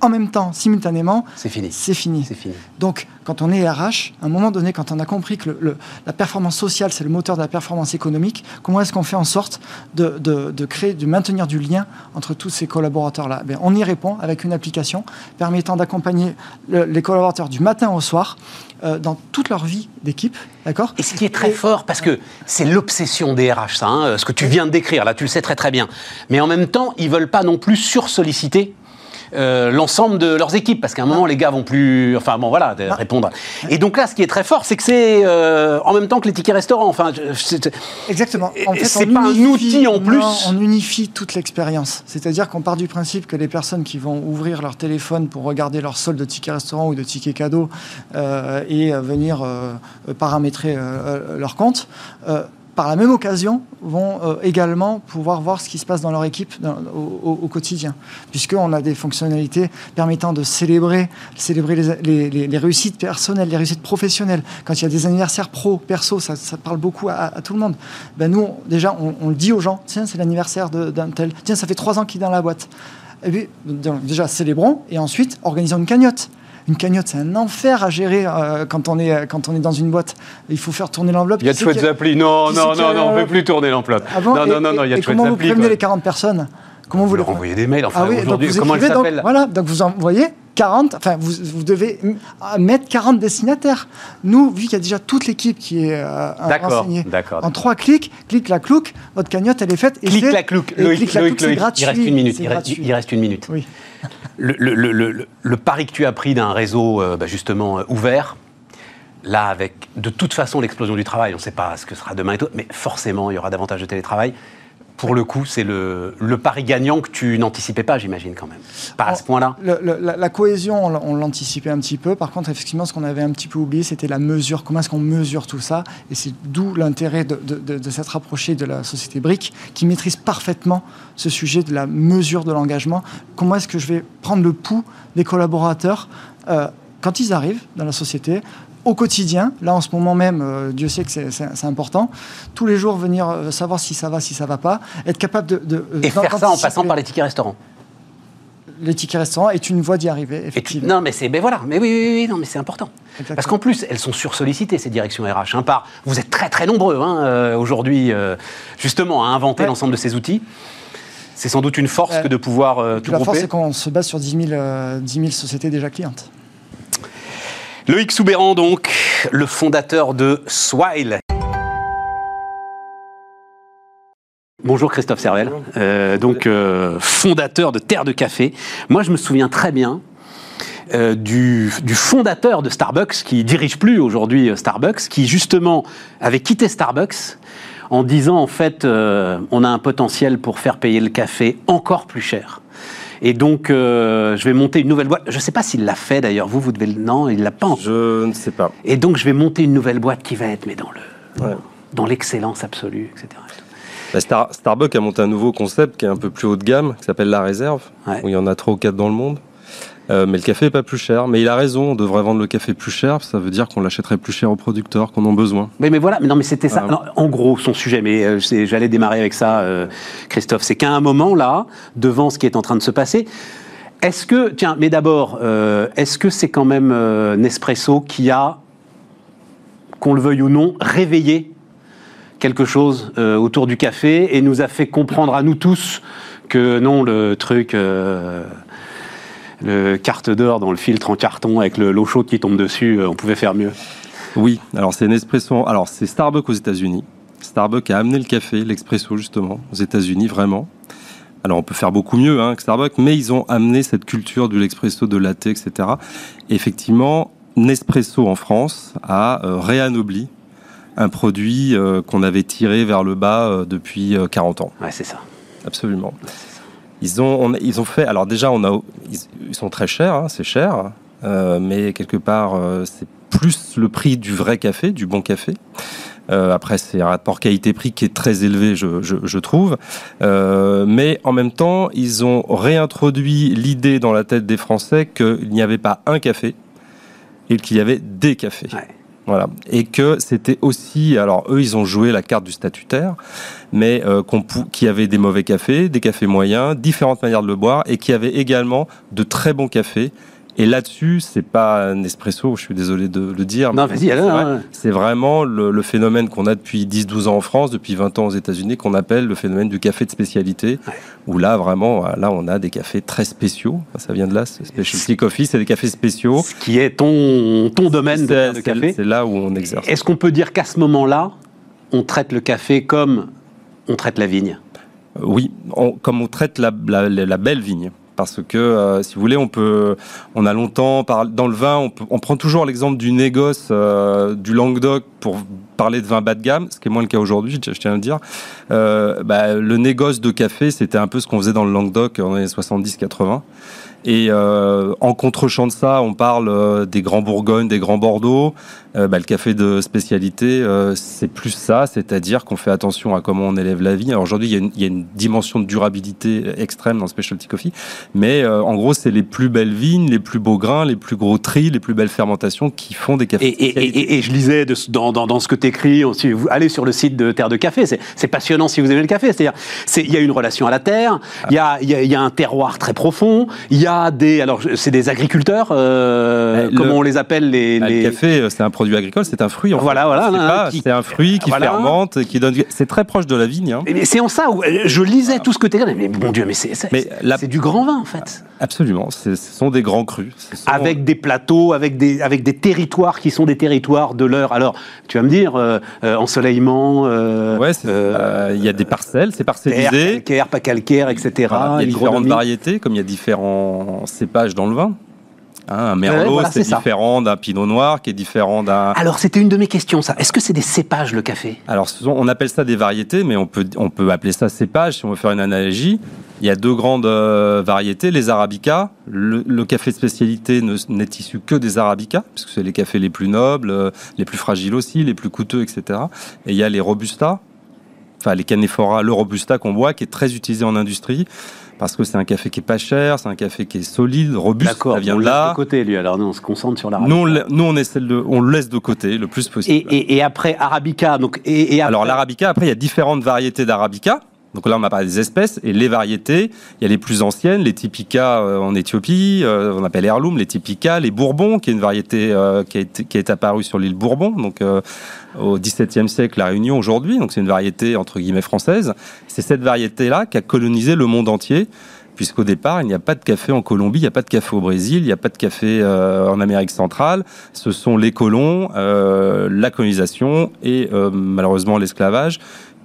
en même temps, simultanément, C'est fini. c'est fini. C'est fini. Donc, quand on est RH, à un moment donné, quand on a compris que le- le- la performance sociale, c'est le moteur de la performance économique, comment est-ce qu'on fait en sorte de, de- de créer, de maintenir du lien entre tous ces collaborateurs-là? Ben, On y répond avec une application permettant d'accompagner le- les collaborateurs du matin au soir euh, dans toute leur vie d'équipe. D'accord Et ce qui est très Et- fort, parce que c'est l'obsession des RH, ça, hein, ce que tu viens de décrire, là, tu le sais très très bien. Mais en même temps, ils veulent pas non plus sursolliciter euh, l'ensemble de leurs équipes, parce qu'à un moment, les gars vont plus, enfin bon, voilà, de répondre. Et donc là, ce qui est très fort, c'est que c'est euh, en même temps que les tickets restaurants. Enfin, Exactement. En fait, c'est pas un outil en plus. Non, on unifie toute l'expérience. C'est-à-dire qu'on part du principe que les personnes qui vont ouvrir leur téléphone pour regarder leur solde de tickets restaurant ou de tickets cadeaux euh, et venir paramétrer leur compte, par la même occasion, vont euh, également pouvoir voir ce qui se passe dans leur équipe au, quotidien. Puisqu'on a des fonctionnalités permettant de célébrer, célébrer les, réussites personnelles, les réussites professionnelles. Quand il y a des anniversaires pro, perso, ça, parle beaucoup à, tout le monde. Ben nous, déjà, on, on le dit aux gens, tiens, c'est l'anniversaire d'un tel, tiens, ça fait trois ans qu'il est dans la boîte. Et puis, déjà, célébrons, et ensuite, organisons une cagnotte. Une cagnotte, c'est un enfer à gérer euh, quand, on est, quand on est dans une boîte. Il faut faire tourner l'enveloppe. il y a de chouettes applis. Non, qui non, non, a- non, on peut plus tourner l'enveloppe. Ah bon non, Et- non, non, non, il y a de chouettes comment vous applis. prévenez les 40 personnes Comment vous Vous les leur envoyez des mails, enfin, ah oui, donc aujourd'hui, vous comment elle s'appelle Voilà, donc vous envoyez 40, enfin vous, vous devez mettre 40 destinataires. Nous, vu qu'il y a déjà toute l'équipe qui est euh, D'accord, renseignée, d'accord, en trois clics, clic la clouc, votre cagnotte elle est faite. et Clic la clouc, et Loïc, clic la Loïc, Loïc, gratuit. il reste une minute. Il reste, il reste une minute. Oui. Le, pari que tu as pris d'un réseau euh, bah, justement euh, ouvert, là avec de toute façon l'explosion du travail, on ne sait pas ce que sera demain et tout, mais forcément il y aura davantage de télétravail. Pour le coup, c'est le, le pari gagnant que tu n'anticipais pas, j'imagine quand même. Pas à ce point-là. La, la cohésion, on l'anticipait un petit peu. Par contre, effectivement, ce qu'on avait un petit peu oublié, c'était la mesure. Comment est-ce qu'on mesure tout ça? Et c'est d'où l'intérêt de, de, de- de s'être rapproché de la société BRIC, qui maîtrise parfaitement ce sujet de la mesure de l'engagement. Comment est-ce que je vais prendre le pouls des collaborateurs? Euh, quand ils arrivent dans la société au quotidien, là en ce moment même, euh, Dieu sait que c'est- important, tous les jours venir euh, savoir si ça va, si ça va pas, être capable de... de euh, Et faire ça en passant par les tickets restaurants. Les tickets restaurants est une voie d'y arriver, tu- effectivement. non, mais c'est, ben voilà, mais oui, oui, oui, non, mais c'est important. Exactement. Parce qu'en plus, elles sont sursollicitées ces directions RH. hein, par, vous êtes très très nombreux hein, euh, aujourd'hui, euh, justement, à inventer Ouais. l'ensemble de ces outils. C'est sans doute une force Ouais. que de pouvoir euh, tout la force, c'est qu'on se base sur 10 000, euh, 10 000 sociétés déjà clientes. Loïc Soubéran, donc, le fondateur de Swile. Bonjour Christophe Servel, Euh, donc euh, fondateur de Terre de Café. Moi, je me souviens très bien euh, du, du fondateur de Starbucks, qui dirige plus aujourd'hui Starbucks, qui justement avait quitté Starbucks en disant en fait, on a un potentiel pour faire payer le café encore plus cher. Et donc, euh, je vais monter une nouvelle boîte. Je ne sais pas s'il l'a fait d'ailleurs. Vous, vous devez le. Non, il l'a pas encore. Je ne sais pas. Et donc, je vais monter une nouvelle boîte qui va être, mais dans le, Ouais. dans l'excellence absolue, etc. Bah, Star- Starbucks a monté un nouveau concept qui est un peu plus haut de gamme, qui s'appelle la réserve, Ouais. où il y en a trois ou quatre dans le monde. Euh, mais le café est pas plus cher. Mais il a raison, on devrait vendre le café plus cher. Ça veut dire qu'on l'achèterait plus cher aux producteurs qu'on en a besoin. Mais, mais voilà, mais non, mais c'était ça. Ah. Non, en gros, son sujet, mais euh, j'allais démarrer avec ça, euh, Christophe, c'est qu'à un moment, là, devant ce qui est en train de se passer, est-ce que, tiens, mais d'abord, est-ce que c'est quand même Nespresso qui a, qu'on le veuille ou non, réveillé quelque chose autour du café et nous a fait comprendre à nous tous que non, le truc, euh, le carte d'or dans le filtre en carton avec le- l'eau chaude qui tombe dessus, euh, on pouvait faire mieux. Oui, alors c'est Nespresso. Alors c'est Starbucks aux États-Unis. Starbucks a amené le café, l'expresso justement, aux États-Unis vraiment. Alors on peut faire beaucoup mieux hein, que Starbucks, mais ils ont amené cette culture de l'expresso, de latte, etc. Et effectivement, Nespresso en France a euh, réanobli un produit euh, qu'on avait tiré vers le bas euh, depuis euh, 40 ans. Ouais, c'est ça. Absolument. Ils ont, on- ils ont fait. Alors déjà, on a, ils, ils sont très chers, hein, c'est cher, euh, mais quelque part, euh, c'est plus le prix du vrai café, du bon café. Euh, après, c'est un rapport qualité-prix qui est très élevé, je, je- je trouve. Euh, mais en même temps, ils ont réintroduit l'idée dans la tête des Français qu'il n'y avait pas un café et qu'il y avait des cafés. Ouais. Voilà. Et que c'était aussi, alors eux, ils ont joué la carte du statutaire, mais euh, qui avait des mauvais cafés, des cafés moyens, différentes manières de le boire, et qui avait également de très bons cafés. Et là-dessus, c'est pas un espresso, je suis désolé de le dire. Non, vas-y, c'est allez, vrai. ouais. C'est vraiment le, le phénomène qu'on a depuis 10-12 ans en France, depuis 20 ans aux États-Unis, qu'on appelle le phénomène du café de spécialité, Ouais. où là, vraiment, là, on a des cafés très spéciaux. Ça vient de là, c'est Specialty Coffee, c'est des cafés spéciaux. Ce qui est ton, ton domaine de, café. C'est là où on exerce. Est-ce qu'on peut dire qu'à ce moment-là, on traite le café comme on traite la vigne Oui, on- comme on traite la, la- belle vigne. parce que euh, si vous voulez, on peut, on a longtemps dans le vin, on, prend toujours l'exemple du négoce euh, du Languedoc pour parler de vin bas de gamme, ce qui est moins le cas aujourd'hui, je tiens à le dire. Euh, bah, le négoce de café, c'était un peu ce qu'on faisait dans le Languedoc en les 70-80. Et en contre-champ de ça, on parle des grands Bourgognes, des grands Bordeaux. Euh, bah, le café de spécialité, euh, c'est plus ça, c'est-à-dire qu'on fait attention à comment on élève la vie. Alors aujourd'hui, il, il, y a une dimension de durabilité extrême dans le specialty coffee, mais euh, en gros, c'est les plus belles vignes, les plus beaux grains, les plus gros tris, les plus belles fermentations qui font des cafés. Et, et, et, et je lisais de, dans, dans, dans, ce que tu écris, si vous allez sur le site de Terre de Café, c'est passionnant si vous aimez le café. C'est-à-dire, il y a une relation à la terre, il y, a, y, a, y, a, un terroir très profond, il y a des, alors c'est des agriculteurs, le, comment on les appelle les, bah, les... Le café, c'est un produit agricole, c'est un fruit. En voilà, fait. voilà. C'est un fruit qui voilà. fermente, qui donne. C'est très proche de la vigne. Hein. C'est en ça où je lisais tout ce que tu disais. Mais mon Dieu, mais c'est la... du grand vin en fait. Absolument. Ce sont des grands crus. Sont... Avec des plateaux, avec des, avec des territoires qui sont des territoires de l'heure. Alors, tu vas me dire, euh, euh, ensoleillement. Euh, ouais, il y a des parcelles, c'est parcellisé. Calcaire, pas calcaire, etc. Il y a différentes variétés, comme il y a différents cépages dans le vin. Hein, un merlot, ouais, voilà, c'est différent d'un pinot noir, qui est différent d'un. Alors, c'était une de mes questions, ça. Est-ce que c'est des cépages, le café? Alors, on appelle ça des variétés, mais on peut, on peut appeler ça cépage, si on veut faire une analogie. Il y a deux grandes euh, variétés, les arabicas. Le, le café de spécialité n'est issu que des arabicas, puisque c'est les cafés les plus nobles, euh, les plus fragiles aussi, les plus coûteux, etc. Et il y a les robustas, enfin les canephora, le robusta qu'on boit, qui est très utilisé en industrie parce que c'est un café qui est pas cher, c'est un café qui est solide, robuste. D'accord. On de là. de côté lui. Alors nous on se concentre sur l'arabica. Nous, on, nous on essaie de, on le laisse de côté le plus possible. Et, et, et après arabica, donc et, et après... alors l'arabica. Après il y a différentes variétés d'arabica. Donc là, on a parlé des espèces et les variétés. Il y a les plus anciennes, les typica euh, en Éthiopie, euh, on appelle heirloom, les typica, les bourbons, qui est une variété euh, qui, est, qui est apparue sur l'île Bourbon, donc au XVIIe siècle, la Réunion aujourd'hui. Donc c'est une variété entre guillemets française. C'est cette variété-là qui a colonisé le monde entier puisqu'au départ, il n'y a pas de café en Colombie, il n'y a pas de café au Brésil, il n'y a pas de café euh, en Amérique centrale. Ce sont les colons, euh, la colonisation et euh, malheureusement l'esclavage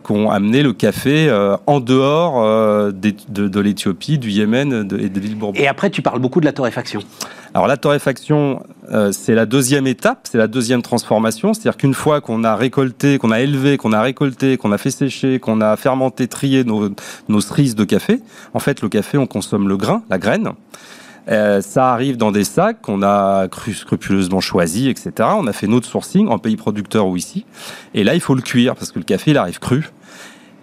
qui ont amené le café euh, en dehors euh, de, de, de l'Éthiopie, du Yémen de, et de l'île Bourbon. Et après, tu parles beaucoup de la torréfaction. Alors la torréfaction, euh, c'est la deuxième étape, c'est la deuxième transformation. C'est-à-dire qu'une fois qu'on a récolté, qu'on a élevé, qu'on a récolté, qu'on a fait sécher, qu'on a fermenté, trié nos, nos cerises de café, en fait, le café, on consomme le grain, la graine. Euh, ça arrive dans des sacs qu'on a cru scrupuleusement choisis, etc. On a fait notre sourcing en pays producteur ou ici. Et là, il faut le cuire parce que le café, il arrive cru.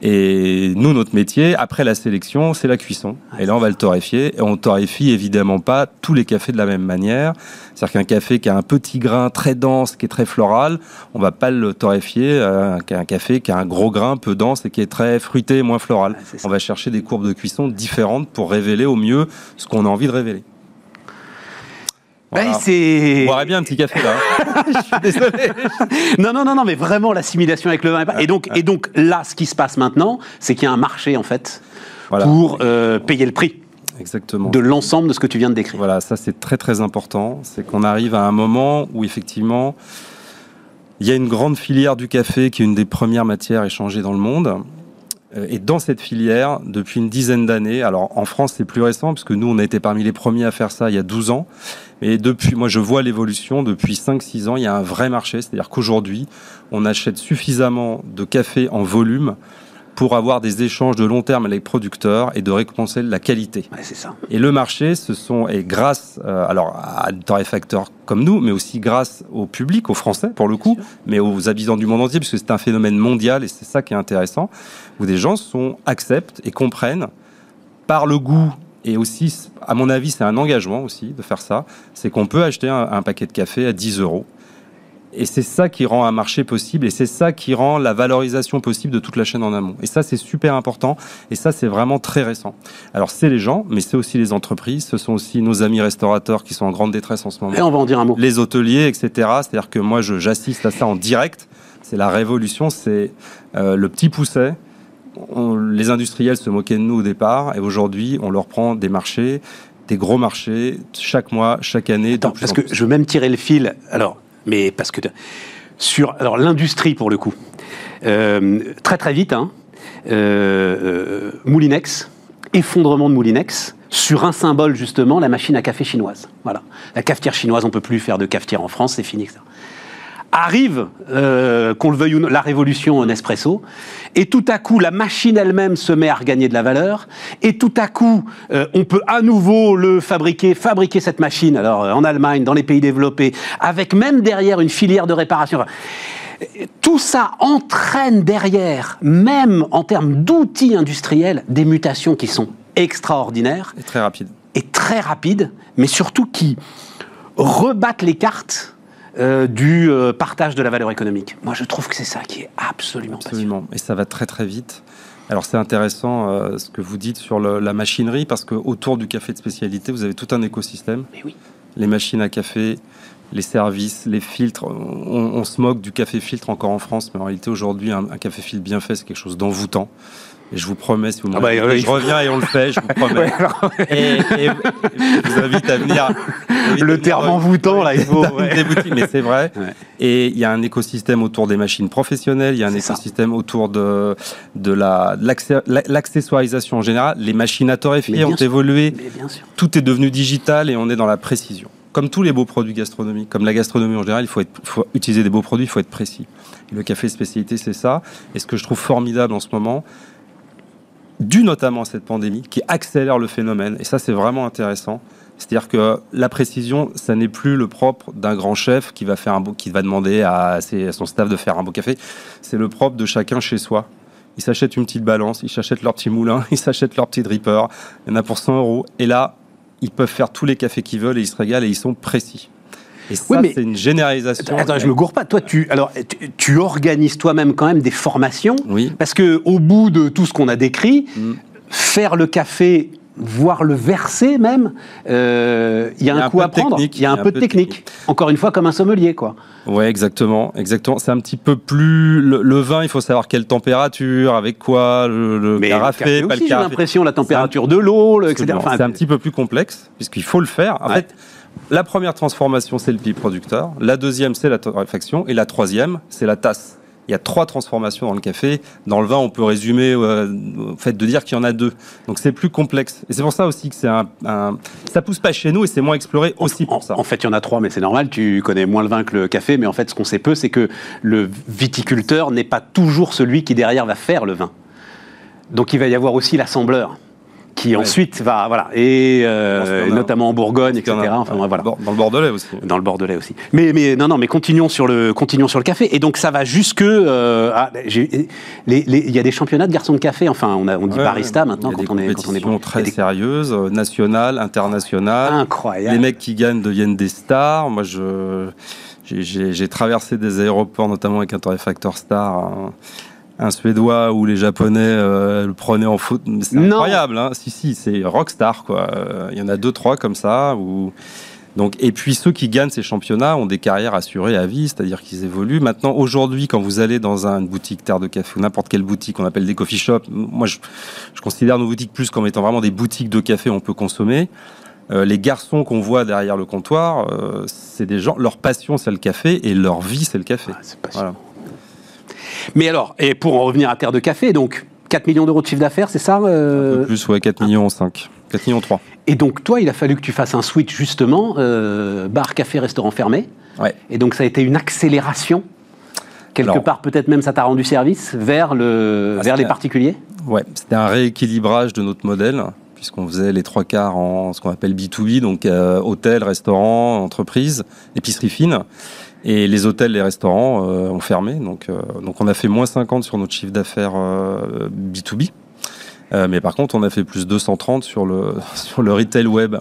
Et nous, notre métier, après la sélection, c'est la cuisson. Et là, on va le torréfier. Et on torréfie évidemment pas tous les cafés de la même manière. C'est-à-dire qu'un café qui a un petit grain très dense, qui est très floral, on va pas le torréfier euh, qu'un café qui a un gros grain peu dense et qui est très fruité, moins floral. On va chercher des courbes de cuisson différentes pour révéler au mieux ce qu'on a envie de révéler. Voilà. Ben, c'est. On boirait bien un petit café là. Je suis désolé. non, non, non, non, mais vraiment l'assimilation avec le vin. Et donc, et donc là, ce qui se passe maintenant, c'est qu'il y a un marché en fait voilà. pour euh, payer le prix. Exactement. De l'ensemble de ce que tu viens de décrire. Voilà, ça c'est très très important. C'est qu'on arrive à un moment où effectivement, il y a une grande filière du café qui est une des premières matières échangées dans le monde. Et dans cette filière, depuis une dizaine d'années, alors en France c'est plus récent, parce que nous on a été parmi les premiers à faire ça il y a 12 ans, et depuis, moi je vois l'évolution, depuis 5-6 ans, il y a un vrai marché, c'est-à-dire qu'aujourd'hui, on achète suffisamment de café en volume pour avoir des échanges de long terme avec les producteurs et de récompenser la qualité. Ouais, c'est ça. Et le marché, ce sont, et grâce euh, alors à des torréfacteurs comme nous, mais aussi grâce au public, aux Français pour le coup, mais aux habitants du monde entier, puisque c'est un phénomène mondial et c'est ça qui est intéressant, où des gens sont, acceptent et comprennent par le goût et aussi, à mon avis, c'est un engagement aussi de faire ça, c'est qu'on peut acheter un, un, paquet de café à 10 euros. Et c'est ça qui rend un marché possible et c'est ça qui rend la valorisation possible de toute la chaîne en amont. Et ça, c'est super important et ça, c'est vraiment très récent. Alors, c'est les gens, mais c'est aussi les entreprises, ce sont aussi nos amis restaurateurs qui sont en grande détresse en ce moment. Et on va en dire un mot. Les hôteliers, etc. C'est-à-dire que moi, j'assiste à ça en direct. C'est la révolution, c'est euh, le petit pousset on, les industriels se moquaient de nous au départ et aujourd'hui on leur prend des marchés, des gros marchés chaque mois, chaque année. Attends, parce que je veux même tirer le fil. Alors, mais parce que sur alors l'industrie pour le coup, euh, très très vite, hein, euh, Moulinex effondrement de Moulinex sur un symbole justement, la machine à café chinoise. Voilà, la cafetière chinoise, on peut plus faire de cafetière en France, c'est fini. Ça. Arrive, euh, qu'on le veuille ou non, la révolution Nespresso, et tout à coup, la machine elle-même se met à regagner de la valeur, et tout à coup, euh, on peut à nouveau le fabriquer, fabriquer cette machine, alors euh, en Allemagne, dans les pays développés, avec même derrière une filière de réparation. Enfin, tout ça entraîne derrière, même en termes d'outils industriels, des mutations qui sont extraordinaires. Et très rapides. Et très rapides, mais surtout qui rebattent les cartes euh, du euh, partage de la valeur économique. Moi, je trouve que c'est ça qui est absolument, absolument. Et ça va très très vite. Alors c'est intéressant euh, ce que vous dites sur le, la machinerie parce que autour du café de spécialité, vous avez tout un écosystème. Mais oui. Les machines à café, les services, les filtres. On, on, se moque du café filtre encore en France, mais en réalité aujourd'hui, un, un café filtre bien fait, c'est quelque chose d'envoûtant. Je vous promets, si vous ah bah, oui, je reviens et on le fait, je vous promets. ouais, alors, et, et, je vous invite à venir. Le terme envoûtant, là, il faut. Des boutiques, mais c'est vrai. Et il y a un écosystème autour des machines professionnelles, il y a un écosystème ça. autour de, de la, l'accessoirisation en général. Les machines à torréfier ont sûr. évolué. Tout est devenu digital et on est dans la précision. Comme tous les beaux produits gastronomiques, comme la gastronomie en général, il faut, être, faut utiliser des beaux produits, il faut être précis. Le café spécialité, c'est ça. Et ce que je trouve formidable en ce moment, dû notamment à cette pandémie, qui accélère le phénomène. Et ça, c'est vraiment intéressant. C'est-à-dire que la précision, ça n'est plus le propre d'un grand chef qui va, faire un beau, qui va demander à, son staff de faire un beau café. C'est le propre de chacun chez soi. Ils s'achètent une petite balance, ils s'achètent leur petit moulin, ils s'achètent leur petit dripper. Il y en a pour 100 euros. Et là, ils peuvent faire tous les cafés qu'ils veulent et ils se régalent et ils sont précis. Et ça, oui, c'est une généralisation. Attends, je me gourre pas. Toi, tu, alors, tu, tu organises toi-même quand même des formations. Oui. Parce que au bout de tout ce qu'on a décrit, mm. faire le café voire le verser même, euh, il y a un, coup à prendre. Il y a un, peu, de technique. technique. Encore une fois, comme un sommelier, quoi. Ouais, exactement, exactement. C'est un petit peu plus le, le, vin. Il faut savoir quelle température, avec quoi, le, le Mais carafé, le pas le J'ai l'impression la température de l'eau, etc. Enfin, c'est un petit peu plus complexe puisqu'il faut le faire. En ouais. fait, la première transformation, c'est le pied producteur. La deuxième, c'est la torréfaction. Et la troisième, c'est la tasse. Il y a trois transformations dans le café. Dans le vin, on peut résumer euh, au fait de dire qu'il y en a deux. Donc c'est plus complexe. Et c'est pour ça aussi que c'est un, un, ça pousse pas chez nous et c'est moins exploré aussi pour en, ça. En fait, il y en a trois, mais c'est normal. Tu connais moins le vin que le café, mais en fait, ce qu'on sait peu, c'est que le viticulteur n'est pas toujours celui qui derrière va faire le vin. Donc il va y avoir aussi l'assembleur qui ouais. ensuite va voilà et, euh, et notamment en Bourgogne etc a, enfin ouais. voilà. Dans le Bordelais aussi. Dans le Bordelais aussi. Mais mais non non mais continuons sur le continuons sur le café. Et donc ça va jusque euh, ah, il y a des championnats de garçons de café enfin on a on dit ouais, barista maintenant quand on, est, quand on est bon. très des... sérieuses euh, nationales internationales. Incroyable. Les mecs qui gagnent deviennent des stars. Moi je j'ai traversé des aéroports notamment avec un torréfacteur star hein un Suédois ou les Japonais euh, le prenaient en foot. C'est incroyable, hein si, si, c'est rockstar, quoi. Il y en a deux, trois comme ça. Donc, et puis ceux qui gagnent ces championnats ont des carrières assurées à vie, c'est-à-dire qu'ils évoluent. Maintenant, aujourd'hui, quand vous allez dans une boutique Terre de Café ou n'importe quelle boutique, on appelle des coffee shops, moi je, je, considère nos boutiques plus comme étant vraiment des boutiques de café où on peut consommer. Euh, les garçons qu'on voit derrière le comptoir, euh, c'est des gens, leur passion c'est le café et leur vie c'est le café. Ah, voilà. Mais alors, et pour en revenir à Terre de Café, donc 4 millions d'euros de chiffre d'affaires, c'est ça euh... Un peu plus, ouais, 4 millions 5. 4 millions 3. Et donc, toi, il a fallu que tu fasses un switch, justement, euh, bar, café, restaurant fermé. Ouais. Et donc, ça a été une accélération. Quelque Alors, part, peut-être même ça t'a rendu service vers, le, ah, vers les particuliers? Ouais, c'était un rééquilibrage de notre modèle puisqu'on faisait les trois quarts en ce qu'on appelle B2B, donc euh, hôtel, restaurant, entreprise, épicerie fine. Et les hôtels, les restaurants euh, ont fermé. Donc, euh, donc on a fait moins 50 sur notre chiffre d'affaires euh, B2B. mais par contre, on a fait plus 230 sur le, sur le retail web.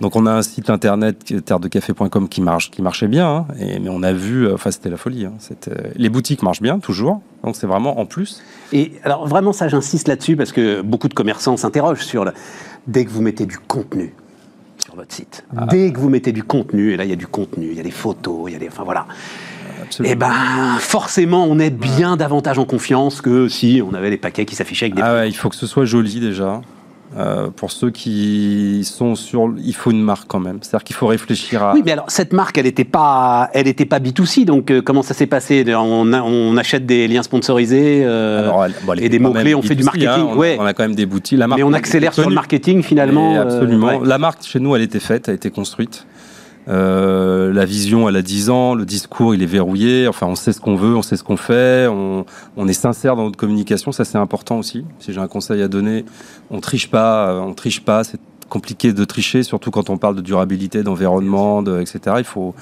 Donc on a un site internet terredecafé.com qui marche, qui marchait bien, hein, et, mais on a vu, enfin c'était la folie. Hein, les boutiques marchent bien toujours, donc c'est vraiment en plus. Et alors vraiment ça, j'insiste là-dessus parce que beaucoup de commerçants s'interrogent sur le... dès que vous mettez du contenu, sur votre site. Ah. Dès que vous mettez du contenu, et là il y a du contenu, il y a des photos, il y a des, enfin voilà. Et eh ben forcément, on est bien davantage en confiance que si on avait des paquets qui s'affichaient avec des. Ah ouais, il faut que ce soit joli déjà. Euh, pour ceux qui sont sur, il faut une marque quand même. C'est-à-dire qu'il faut réfléchir à. Oui, mais alors cette marque, elle n'était pas, elle était pas B2C. Donc euh, comment ça s'est passé on, on, achète des liens sponsorisés euh, alors, bon, et des mots clés. On fait du marketing. Hein, on, ouais. on, a quand même des boutiques. La marque, mais on accélère sur le marketing finalement. absolument. Ouais. La marque chez nous, elle était faite, a été construite. Euh, la vision, elle a 10 ans, le discours, il est verrouillé. Enfin, on sait ce qu'on veut, on sait ce qu'on fait, on, on, est sincère dans notre communication, ça c'est important aussi. Si j'ai un conseil à donner, on triche pas, euh, on triche pas. C'est compliqué de tricher, surtout quand on parle de durabilité, d'environnement, de, etc. Il faut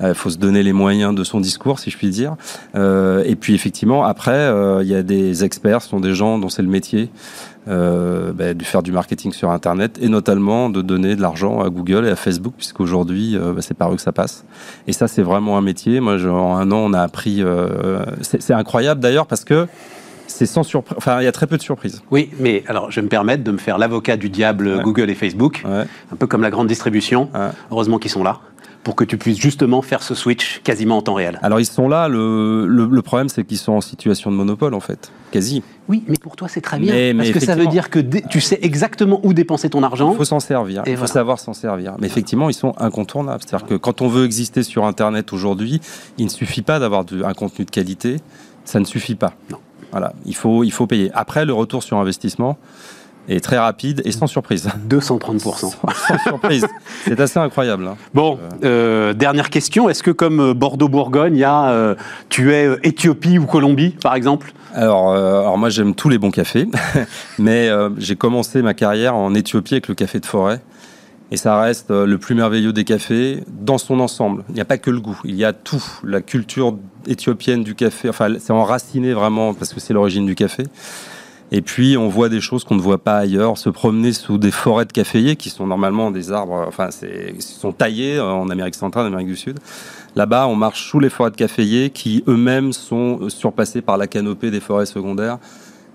il euh, faut se donner les moyens de son discours, si je puis dire. Euh, et puis effectivement, après, il y a des experts, ce sont des gens dont c'est le métier euh, bah, de faire du marketing sur Internet et notamment de donner de l'argent à Google et à Facebook, puisqu'aujourd'hui, euh, bah, c'est par eux que ça passe. Et ça, c'est vraiment un métier. Moi, en un an, on a appris. Euh, c'est incroyable d'ailleurs parce que c'est sans surprise. Enfin, il y a très peu de surprises. Oui, mais alors je vais me permettre de me faire l'avocat du diable ouais. Google et Facebook, ouais. un peu comme la grande distribution. Ouais. Heureusement qu'ils sont là pour que tu puisses justement faire ce switch quasiment en temps réel. Alors ils sont là, le, le, le problème c'est qu'ils sont en situation de monopole en fait, quasi. Oui, mais pour toi c'est très bien, mais, parce mais que ça veut dire que tu sais exactement où dépenser ton argent. Il faut s'en servir, il faut voilà. savoir s'en servir. Mais effectivement, ils sont incontournables. C'est-à-dire que quand on veut exister sur Internet aujourd'hui, il ne suffit pas d'avoir un contenu de qualité, ça ne suffit pas. Non. Voilà, il faut, il faut payer. Après, le retour sur investissement, est très rapide et sans surprise. 230%. Sans, sans surprise. C'est assez incroyable. Hein. Bon, euh, dernière question. Est-ce que comme Bordeaux-Bourgogne, il y a, euh, tu es Éthiopie ou Colombie, par exemple? Alors, euh, alors, moi, j'aime tous les bons cafés, mais euh, j'ai commencé ma carrière en Éthiopie avec le café de forêt. Et ça reste le plus merveilleux des cafés dans son ensemble. Il n'y a pas que le goût, il y a tout. La culture éthiopienne du café, enfin, c'est enraciné vraiment parce que c'est l'origine du café. Et puis, on voit des choses qu'on ne voit pas ailleurs. Se promener sous des forêts de caféiers qui sont normalement des arbres, enfin, c'est, sont taillés en Amérique centrale, en Amérique du Sud. Là-bas, on marche sous les forêts de caféiers qui eux-mêmes sont surpassés par la canopée des forêts secondaires.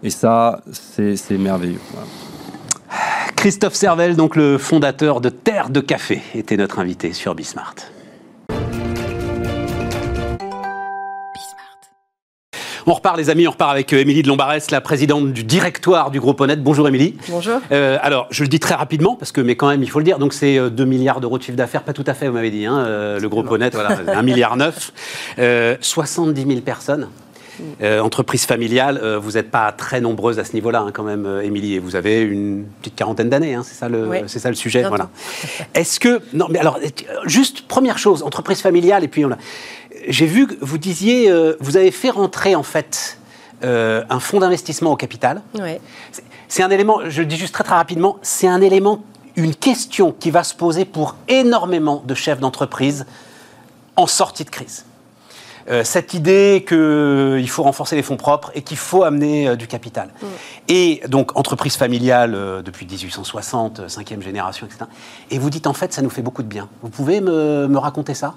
Et ça, c'est, merveilleux. Christophe Servel, donc le fondateur de Terre de Café, était notre invité sur Bismart. On repart, les amis, on repart avec Émilie de Lombarès, la présidente du directoire du groupe Honnête. Bonjour, Émilie. Bonjour. Euh, alors, je le dis très rapidement, parce que, mais quand même, il faut le dire. Donc, c'est 2 milliards d'euros de chiffre d'affaires, pas tout à fait, vous m'avez dit, hein, euh, le groupe Honnête, voilà, 1 milliard 9. Euh, 70 000 personnes. Euh, entreprise familiale, euh, vous n'êtes pas très nombreuses à ce niveau-là, hein, quand même, euh, Émilie, et vous avez une petite quarantaine d'années, hein, c'est ça, le, oui. c'est ça le sujet. Voilà. Est-ce que. Non, mais alors, juste première chose, entreprise familiale, et puis on a. J'ai vu que vous disiez, euh, vous avez fait rentrer en fait euh, un fonds d'investissement au capital. Ouais. C'est un élément, je le dis juste très très rapidement, c'est un élément, une question qui va se poser pour énormément de chefs d'entreprise en sortie de crise. Euh, cette idée qu'il faut renforcer les fonds propres et qu'il faut amener euh, du capital. Mm. Et donc, entreprise familiale euh, depuis 1860, cinquième génération, etc. Et vous dites, en fait, ça nous fait beaucoup de bien. Vous pouvez me, me raconter ça?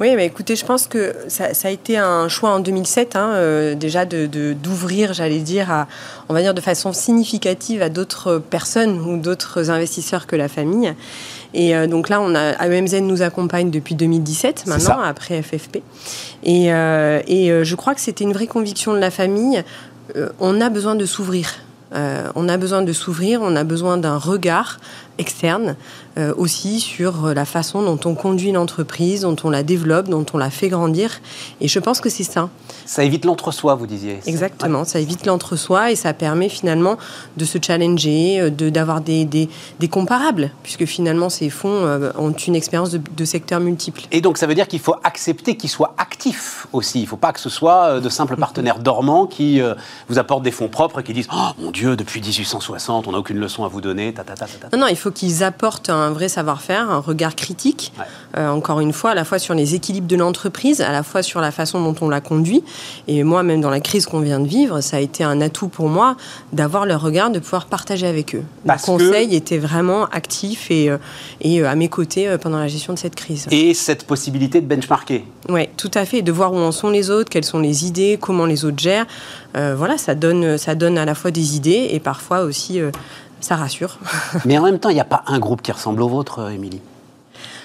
Oui, bah écoutez, je pense que ça, ça, a été un choix en 2007, hein, euh, déjà de, de, d'ouvrir, j'allais dire, à, on va dire de façon significative à d'autres personnes ou d'autres investisseurs que la famille. Et euh, donc là, on a, AEMZ nous accompagne depuis 2017, maintenant, après FFP. Et, euh, et je crois que c'était une vraie conviction de la famille. on a besoin de s'ouvrir. on a besoin de s'ouvrir, on a besoin d'un regard externe euh, aussi sur la façon dont on conduit l'entreprise, dont on la développe, dont on la fait grandir. Et je pense que c'est ça. Ça évite l'entre-soi, vous disiez. Exactement, ça évite l'entre-soi et ça permet finalement de se challenger, de, d'avoir des, des, des, comparables, puisque finalement ces fonds euh, ont une expérience de, de, secteurs multiples. Et donc ça veut dire qu'il faut accepter qu'ils soient actifs aussi. Il ne faut pas que ce soit de simples partenaires dormants qui euh, vous apportent des fonds propres et qui disent Oh mon Dieu, depuis 1860, on n'a aucune leçon à vous donner. Ta, ta, ta, non, non, il faut qu'ils apportent un vrai savoir-faire, un regard critique, ouais. euh, encore une fois, à la fois sur les équilibres de l'entreprise, à la fois sur la façon dont on la conduit. Et moi, même dans la crise qu'on vient de vivre, ça a été un atout pour moi d'avoir leur regard, de pouvoir partager avec eux. Parce le conseil que... était vraiment actif et, euh, et à mes côtés euh, pendant la gestion de cette crise. Et cette possibilité de benchmarker. Oui, tout à fait, de voir où en sont les autres, quelles sont les idées, comment les autres gèrent. Euh, voilà, ça donne, ça donne à la fois des idées et parfois aussi ça rassure. Mais en même temps, il n'y a pas un groupe qui ressemble au vôtre, Émilie.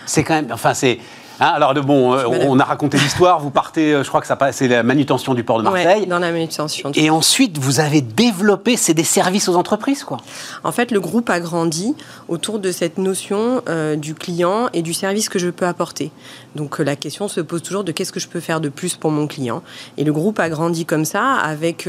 C'est quand même, enfin, c'est Hein, alors, bon, euh, on a raconté l'histoire, vous partez, euh, je crois que ça passe- c'est la manutention du port de Ouais, Marseille. dans la manutention. Et ensuite, vous avez développé, c'est des services aux entreprises, quoi. En fait, le groupe a grandi autour de cette notion euh, du client et du service que je peux apporter. Donc la question se pose toujours de qu'est-ce que je peux faire de plus pour mon client. Et le groupe a grandi comme ça, avec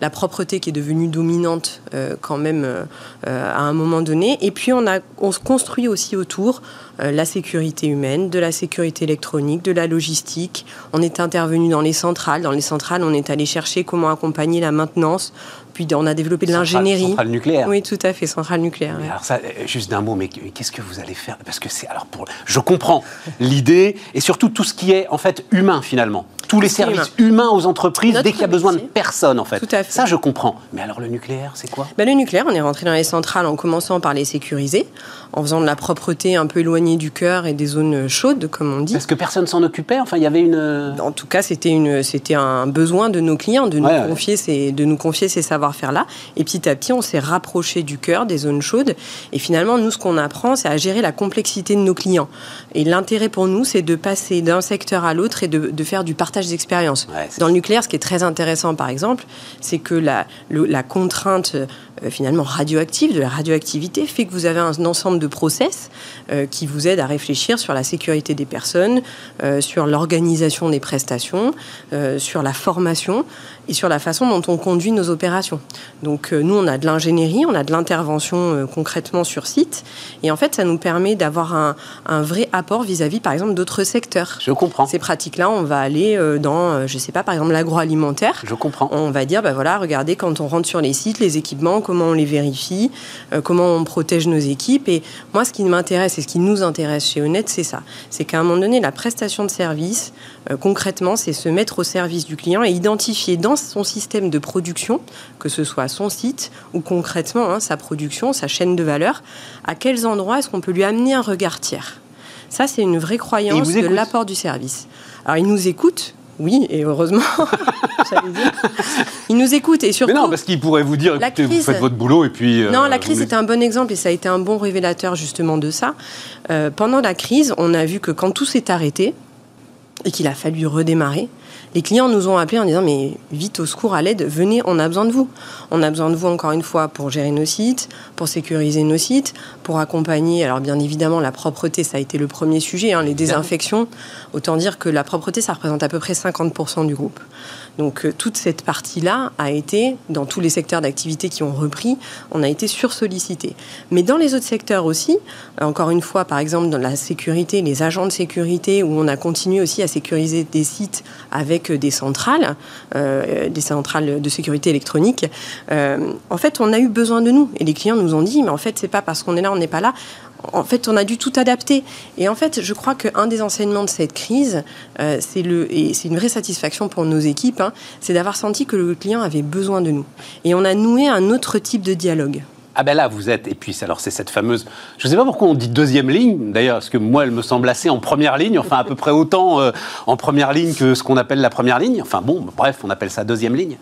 la propreté qui est devenue dominante quand même à un moment donné. Et puis on, a, on se construit aussi autour la sécurité humaine, de la sécurité électronique, de la logistique. On est intervenu dans les centrales. Dans les centrales, on est allé chercher comment accompagner la maintenance. Puis on a développé de l'ingénierie. Centrale nucléaire. Oui, tout à fait, centrale nucléaire. Ouais. alors ça, euh, juste d'un mot, mais qu'est-ce que vous allez faire? Parce que c'est alors pour, je comprends l'idée et surtout tout ce qui est en fait humain finalement. Tous les services humains aux entreprises Notre dès qu'il y a besoin de personnes en fait. Tout à fait. Ça je comprends. Mais alors le nucléaire, c'est quoi? Ben, le nucléaire, on est rentré dans les centrales en commençant par les sécuriser, en faisant de la propreté un peu éloignée du cœur et des zones chaudes, comme on dit. Parce que personne s'en occupait? Enfin, il y avait une. En tout cas, c'était une, c'était un besoin de nos clients de nous Ouais, ouais. confier ces, de nous confier ces savoir-faire-là. Et petit à petit, on s'est rapproché du cœur, des zones chaudes. Et finalement, nous, ce qu'on apprend, c'est à gérer la complexité de nos clients. Et l'intérêt pour nous, c'est de passer d'un secteur à l'autre et de, de faire du partage d'expérience. Ouais, Dans le nucléaire, ce qui est très intéressant, par exemple, c'est que la, le- la contrainte euh, finalement radioactive, de la radioactivité, fait que vous avez un ensemble de process euh, qui vous aident à réfléchir sur la sécurité des personnes, euh, sur l'organisation des prestations, sur la formation et sur la façon dont on conduit nos opérations. Donc nous, on a de l'ingénierie, on a de l'intervention concrètement sur site, et en fait, ça nous permet d'avoir un, un vrai apport vis-à-vis, par exemple, d'autres secteurs. Je comprends. Ces pratiques-là, on va aller dans, je sais pas, par exemple, l'agroalimentaire. Je comprends. On va dire, bah voilà, regardez, quand on rentre sur les sites, les équipements, comment on les vérifie, euh, comment on protège nos équipes. Et moi, ce qui m'intéresse et ce qui nous intéresse chez Honnête, c'est ça. C'est qu'à un moment donné, la prestation de service, euh, concrètement, c'est se mettre au service du client et identifier dans son système de production, que ce soit son site ou concrètement hein, sa production, sa chaîne de valeur, à quels endroits est-ce qu'on peut lui amener un regard tiers. Ça, c'est une vraie croyance de l'apport du service. Alors, il nous écoute, oui, et heureusement, dire. Il nous écoute et surtout. Mais non, parce qu'il pourrait vous dire, écoutez, vous faites votre boulot et puis. euh, Non, la crise était un bon exemple et ça a été un bon révélateur justement de ça. Euh, pendant la crise, on a vu que quand tout s'est arrêté et qu'il a fallu redémarrer, les clients nous ont appelés en disant mais vite au secours, à l'aide, venez, on a besoin de vous. On a besoin de vous encore une fois pour gérer nos sites, pour sécuriser nos sites, pour accompagner. Alors bien évidemment, la propreté, ça a été le premier sujet, hein, les désinfections. Autant dire que la propreté, ça représente à peu près 50% du groupe. Donc euh, toute cette partie-là a été, dans tous les secteurs d'activité qui ont repris, on a été sursollicité. Mais dans les autres secteurs aussi, encore une fois, par exemple dans la sécurité, les agents de sécurité, où on a continué aussi à sécuriser des sites avec euh, des centrales, euh, des centrales de sécurité électronique, en fait, on a eu besoin de nous. Et les clients nous ont dit, mais en fait, c'est pas parce qu'on est là, on n'est pas là. En fait, on a dû tout adapter. Et en fait, je crois qu'un des enseignements de cette crise, euh, c'est le et c'est une vraie satisfaction pour nos équipes, hein, c'est d'avoir senti que le client avait besoin de nous. Et on a noué un autre type de dialogue. Ah ben là, vous êtes, et puis alors c'est cette fameuse, je ne sais pas pourquoi on dit deuxième ligne, d'ailleurs, parce que moi, elle me semble assez en première ligne, enfin à peu près autant euh, en première ligne que ce qu'on appelle la première ligne, enfin bon, bref, on appelle ça deuxième ligne.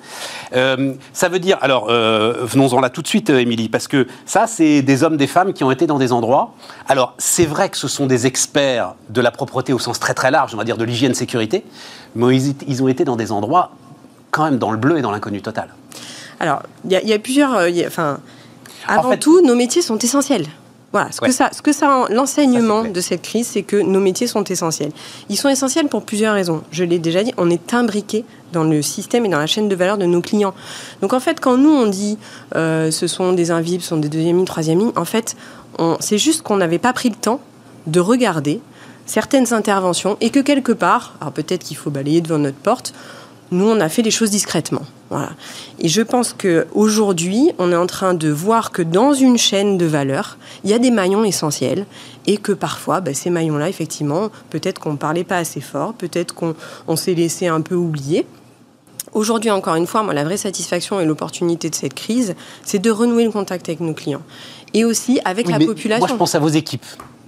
Euh, ça veut dire, alors euh, venons-en là tout de suite, Émilie, parce que ça, c'est des hommes, des femmes qui ont été dans des endroits, alors c'est vrai que ce sont des experts de la propreté au sens très très large, on va dire de l'hygiène-sécurité, mais ils, ont été dans des endroits quand même dans le bleu et dans l'inconnu total. Alors, il y, a- plusieurs. Enfin, avant fait- tout, nos métiers sont essentiels. Voilà, ce Ouais. que ça, ce que ça, l'enseignement de cette crise, c'est que nos métiers sont essentiels. Ils sont essentiels pour plusieurs raisons. Je l'ai déjà dit, on est imbriqué dans le système et dans la chaîne de valeur de nos clients. Donc en fait, quand nous on dit euh, ce sont des invisibles, ce sont des deuxième ligne, troisième ligne, en fait, on- c'est juste qu'on n'avait pas pris le temps de regarder certaines interventions et que quelque part, alors peut-être qu'il faut balayer devant notre porte, nous on a fait les choses discrètement. Voilà. Et je pense que aujourd'hui, on est en train de voir que dans une chaîne de valeur, il y a des maillons essentiels et que parfois, bah, ces maillons-là, effectivement, peut-être qu'on ne parlait pas assez fort, peut-être qu'on on s'est laissé un peu oublier. Aujourd'hui, encore une fois, moi, la vraie satisfaction et l'opportunité de cette crise, c'est de renouer le contact avec nos clients. Et aussi avec Oui, la population. Moi, je pense à vos équipes,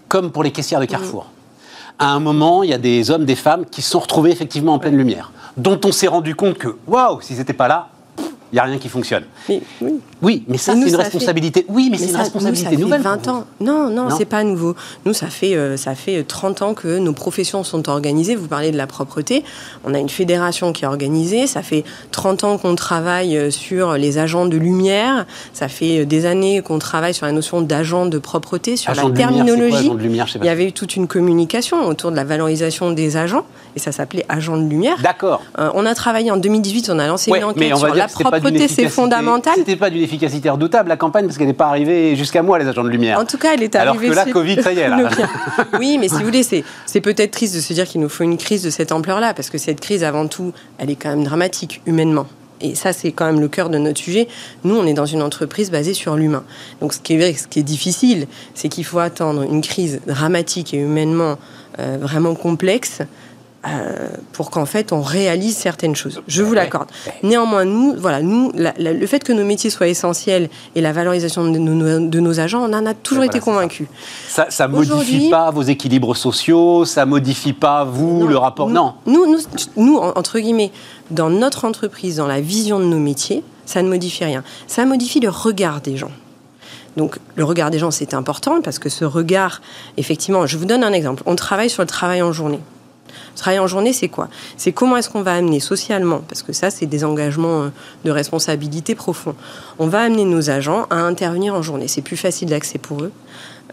comme pour les caissières de Carrefour. À un moment, il y a des hommes, des femmes qui se sont retrouvés effectivement en pleine lumière, dont on s'est rendu compte que, waouh, s'ils n'étaient pas là, Il n'y a rien qui fonctionne. Oui. Oui, mais ça, c'est une responsabilité. Oui, mais, c'est une responsabilité nous, ça nouvelle. Fait pour 20 vous. ans. Non, non, Non c'est pas nouveau. Nous, ça fait, euh, ça fait 30 ans que nos professions sont organisées. Vous parlez de la propreté. On a une fédération qui est organisée. Ça fait 30 ans qu'on travaille euh, sur les agents de lumière. Ça fait euh, des années qu'on travaille sur la notion d'agent de propreté, sur Agent la lumière, quoi, terminologie. lumière. Il y avait eu toute une communication autour de la valorisation des agents. Et ça s'appelait agent de lumière. D'accord. Euh, on a travaillé en 2018. On a lancé Ouais, une enquête mais on va sur la propreté. C'est fondamental. C'était pas efficacité redoutable la campagne parce qu'elle n'est pas arrivée jusqu'à moi les agents de lumière. En tout cas, elle est Alors arrivée. que là, chez- Covid, ça y est, là. Oui, mais si vous voulez, c'est, c'est peut-être triste de se dire qu'il nous faut une crise de cette ampleur-là, parce que cette crise, avant tout, elle est quand même dramatique, humainement. Et ça, c'est quand même le cœur de notre sujet. Nous, on est dans une entreprise basée sur l'humain. Donc, ce qui est, vrai, ce qui est difficile, c'est qu'il faut attendre une crise dramatique et humainement euh, vraiment complexe euh, pour qu'en fait on réalise certaines choses. Je vous l'accorde. Néanmoins, nous, voilà, nous, la- la- le fait que nos métiers soient essentiels et la valorisation de nos, de nos agents, on en a toujours été convaincus. Ça, ça modifie pas vos équilibres sociaux, ça modifie pas vous Non, le rapport? nous- Non. Nous, nous, nous, en- entre guillemets, dans notre entreprise, dans la vision de nos métiers, ça ne modifie rien. Ça modifie le regard des gens. Donc, le regard des gens, c'est important parce que ce regard, effectivement, je vous donne un exemple. On travaille sur le travail en journée. Le travail en journée, c'est quoi? C'est comment est-ce qu'on va amener socialement, parce que ça, c'est des engagements euh, de responsabilité profonds. On va amener nos agents à intervenir en journée. C'est plus facile d'accès pour eux.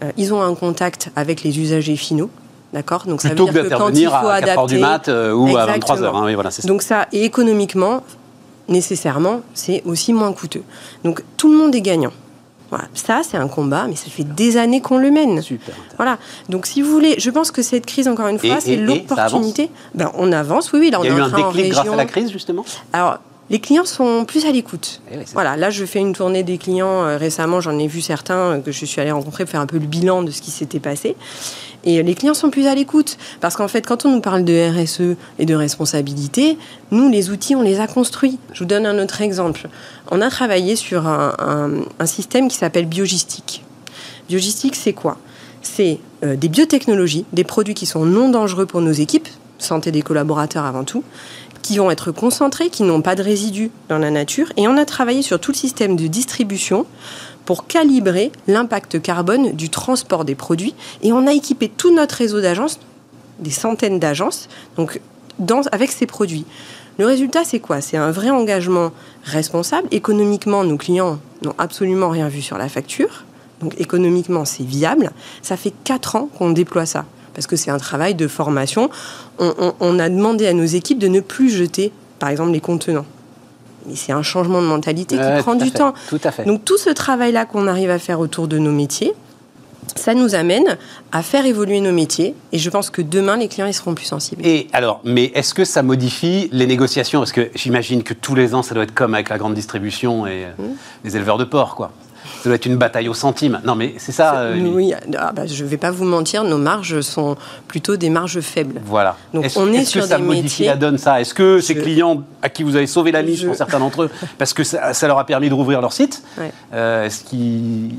Euh, ils ont un contact avec les usagers finaux. D'accord? Donc, ça veut Plutôt que dire que quand il faut à 4h adapter. du mat euh, ou à Exactement. 23h. oui, voilà, c'est ça. Donc ça, et économiquement, nécessairement, c'est aussi moins coûteux. Donc tout le monde est gagnant. Voilà. Ça, c'est un combat, mais ça fait des années qu'on le mène. Super. Voilà. Donc, si vous voulez, je pense que cette crise, encore une fois, c'est l'opportunité. Ben, on avance, oui, oui. Là, on Il y a eu en un déclic grâce à la crise, justement? Alors, les clients sont plus à l'écoute. Eh oui, Voilà, là, je fais une tournée des clients euh, récemment. J'en ai vu certains que je suis allée rencontrer pour faire un peu le bilan de ce qui s'était passé. Et les clients sont plus à l'écoute. Parce qu'en fait, quand on nous parle de RSE et de responsabilité, nous, les outils, on les a construits. Je vous donne un autre exemple. On a travaillé sur un système qui s'appelle Biogistique. Biogistique, c'est quoi? C'est euh, des biotechnologies, des produits qui sont non dangereux pour nos équipes, santé des collaborateurs avant tout, qui vont être concentrés, qui n'ont pas de résidus dans la nature. Et on a travaillé sur tout le système de distribution pour calibrer l'impact carbone du transport des produits. Et on a équipé tout notre réseau d'agences, des centaines d'agences, donc avec ces produits. Le résultat, c'est quoi? C'est un vrai engagement responsable. Économiquement, nos clients n'ont absolument rien vu sur la facture. Donc économiquement, c'est viable. Ça fait 4 ans qu'on déploie ça. Parce que c'est un travail de formation. On, on- on a demandé à nos équipes de ne plus jeter, par exemple, les contenants. Mais c'est un changement de mentalité Ouais, qui prend du fait, temps. Tout à fait. Donc tout ce travail-là qu'on arrive à faire autour de nos métiers, ça nous amène à faire évoluer nos métiers. Et je pense que demain, les clients, ils seront plus sensibles. Et alors, mais est-ce que ça modifie les négociations? Parce que j'imagine que tous les ans, ça doit être comme avec la grande distribution et euh, Mmh. les éleveurs de porc, quoi. Ça doit être une bataille au centime. Non, mais c'est ça. euh, oui, ah bah, je ne vais pas vous mentir, nos marges sont plutôt des marges faibles. Voilà. Donc, est-ce, on est que sur ça des modifie métiers- la donne, ça? Est-ce que ces clients à qui vous avez sauvé la mise Je- pour certains d'entre eux, parce que ça, ça leur a permis de rouvrir leur site, Ouais. euh, est-ce qu'ils...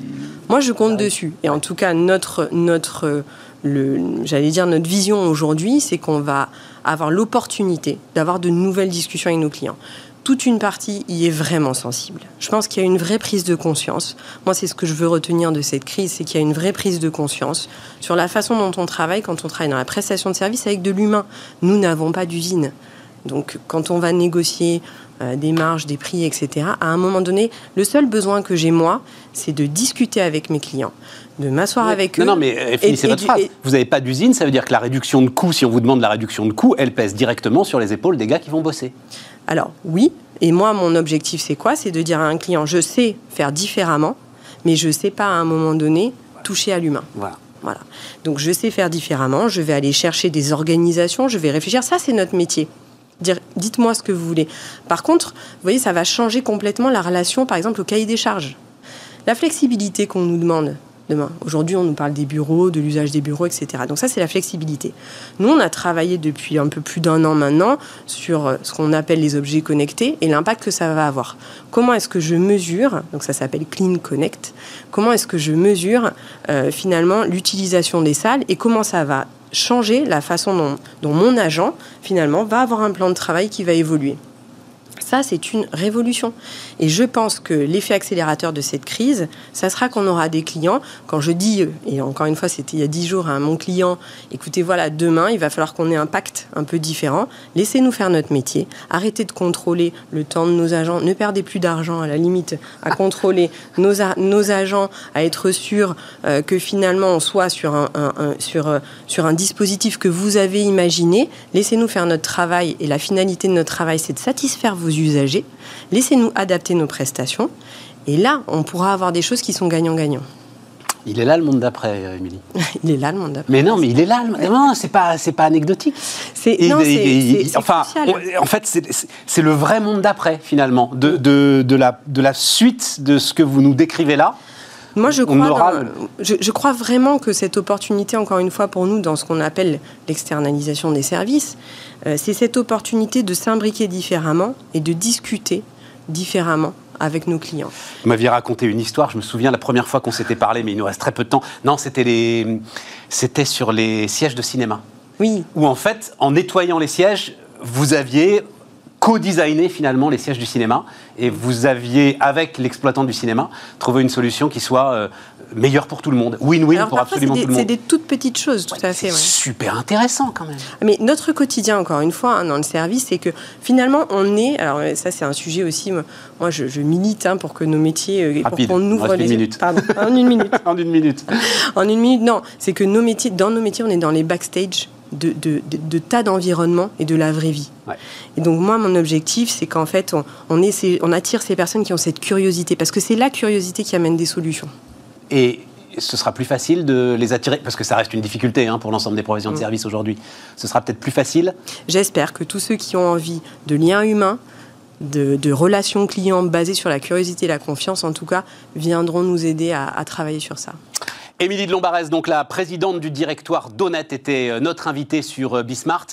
Moi, je compte dessus. Et en tout cas, notre, notre, euh, j'allais dire notre vision aujourd'hui, c'est qu'on va avoir l'opportunité d'avoir de nouvelles discussions avec nos clients. Toute une partie y est vraiment sensible. Je pense qu'il y a une vraie prise de conscience. Moi, c'est ce que je veux retenir de cette crise, c'est qu'il y a une vraie prise de conscience sur la façon dont on travaille quand on travaille dans la prestation de services avec de l'humain. Nous n'avons pas d'usine. Donc, quand on va négocier euh, des marges, des prix, etc., à un moment donné, le seul besoin que j'ai, moi, c'est de discuter avec mes clients, de m'asseoir avec non, eux. non, mais euh, finissez et votre phrase. et- Vous n'avez pas d'usine, ça veut dire que la réduction de coûts, si on vous demande la réduction de coûts, elle pèse directement sur les épaules des gars qui vont bosser. Alors, oui. Et moi, mon objectif, c'est quoi? C'est de dire à un client, je sais faire différemment, mais je ne sais pas, à un moment donné, toucher à l'humain. Voilà. Voilà. Donc je sais faire différemment, je vais aller chercher des organisations, je vais réfléchir. Ça, c'est notre métier. Dites-moi ce que vous voulez. Par contre, vous voyez, ça va changer complètement la relation, par exemple, au cahier des charges. La flexibilité qu'on nous demande Aujourd'hui, on nous parle des bureaux, de l'usage des bureaux, etc. Donc ça, c'est la flexibilité. Nous, on a travaillé depuis un peu plus d'un an maintenant sur euh, ce qu'on appelle les objets connectés et l'impact que ça va avoir. Comment est-ce que je mesure, donc ça s'appelle Clean Connect, comment est-ce que je mesure euh, finalement l'utilisation des salles et comment ça va changer la façon dont mon agent, finalement, va avoir un plan de travail qui va évoluer? Ça, c'est une révolution. Et je pense que l'effet accélérateur de cette crise, ça sera qu'on aura des clients. Quand je dis, et encore une fois, c'était il y a dix jours à mon client, écoutez, voilà, demain, il va falloir qu'on ait un pacte un peu différent. Laissez-nous faire notre métier. Arrêtez de contrôler le temps de nos agents. Ne perdez plus d'argent, à la limite, à contrôler nos, nos agents, à être sûr euh, que finalement, on soit sur un, sur, euh, sur un dispositif que vous avez imaginé. Laissez-nous faire notre travail. Et la finalité de notre travail, c'est de satisfaire vos usagers. Laissez-nous adapter nos prestations. Et là, on pourra avoir des choses qui sont gagnant-gagnant. Il est là le monde d'après, Émilie. il est là le monde d'après. Mais non, mais il est là. Le... Non, c'est pas, c'est pas anecdotique. C'est, non, c'est, enfin, en fait, c'est, le vrai monde d'après finalement, de, de, de, la, de la suite de ce que vous nous décrivez là. Moi, je crois, je, je, crois vraiment que cette opportunité, encore une fois, pour nous, dans ce qu'on appelle l'externalisation des services, c'est cette opportunité de s'imbriquer différemment et de discuter différemment avec nos clients. Vous m'aviez raconté une histoire, je me souviens la première fois qu'on s'était parlé, mais il nous reste très peu de temps. Non, c'était les... c'était sur les sièges de cinéma. Oui. Où en fait, en nettoyant les sièges, vous aviez co-designé finalement les sièges du cinéma et vous aviez, avec l'exploitant du cinéma, trouvé une solution qui soit euh, meilleure pour tout le monde. Win-win pour absolument tout le monde. C'est des toutes petites choses, tout à fait. Super intéressant quand même. Mais notre quotidien, encore une fois, hein, dans le service, c'est que finalement, on est. Alors, ça, c'est un sujet aussi. Moi, je, milite hein, pour que nos métiers. Euh, Rapide, pour qu'on ouvre les. Une minute. Pardon, en une minute. en une minute. en une minute, non. C'est que nos métiers, dans nos métiers, on est dans les backstage de, de, tas d'environnements et de la vraie vie. Et donc moi, mon objectif, c'est qu'en fait, on, on, on attire ces personnes qui ont cette curiosité, parce que c'est la curiosité qui amène des solutions. Et ce sera plus facile de les attirer, parce que ça reste une difficulté hein, pour l'ensemble des professions de mm. service aujourd'hui. Ce sera peut-être plus facile J'espère que tous ceux qui ont envie de liens humains, de, relations clients basées sur la curiosité et la confiance, en tout cas, viendront nous aider à travailler sur ça. Émilie de Lombarès, donc la présidente du directoire d'Honnête, était euh, notre invitée sur euh, Bismart.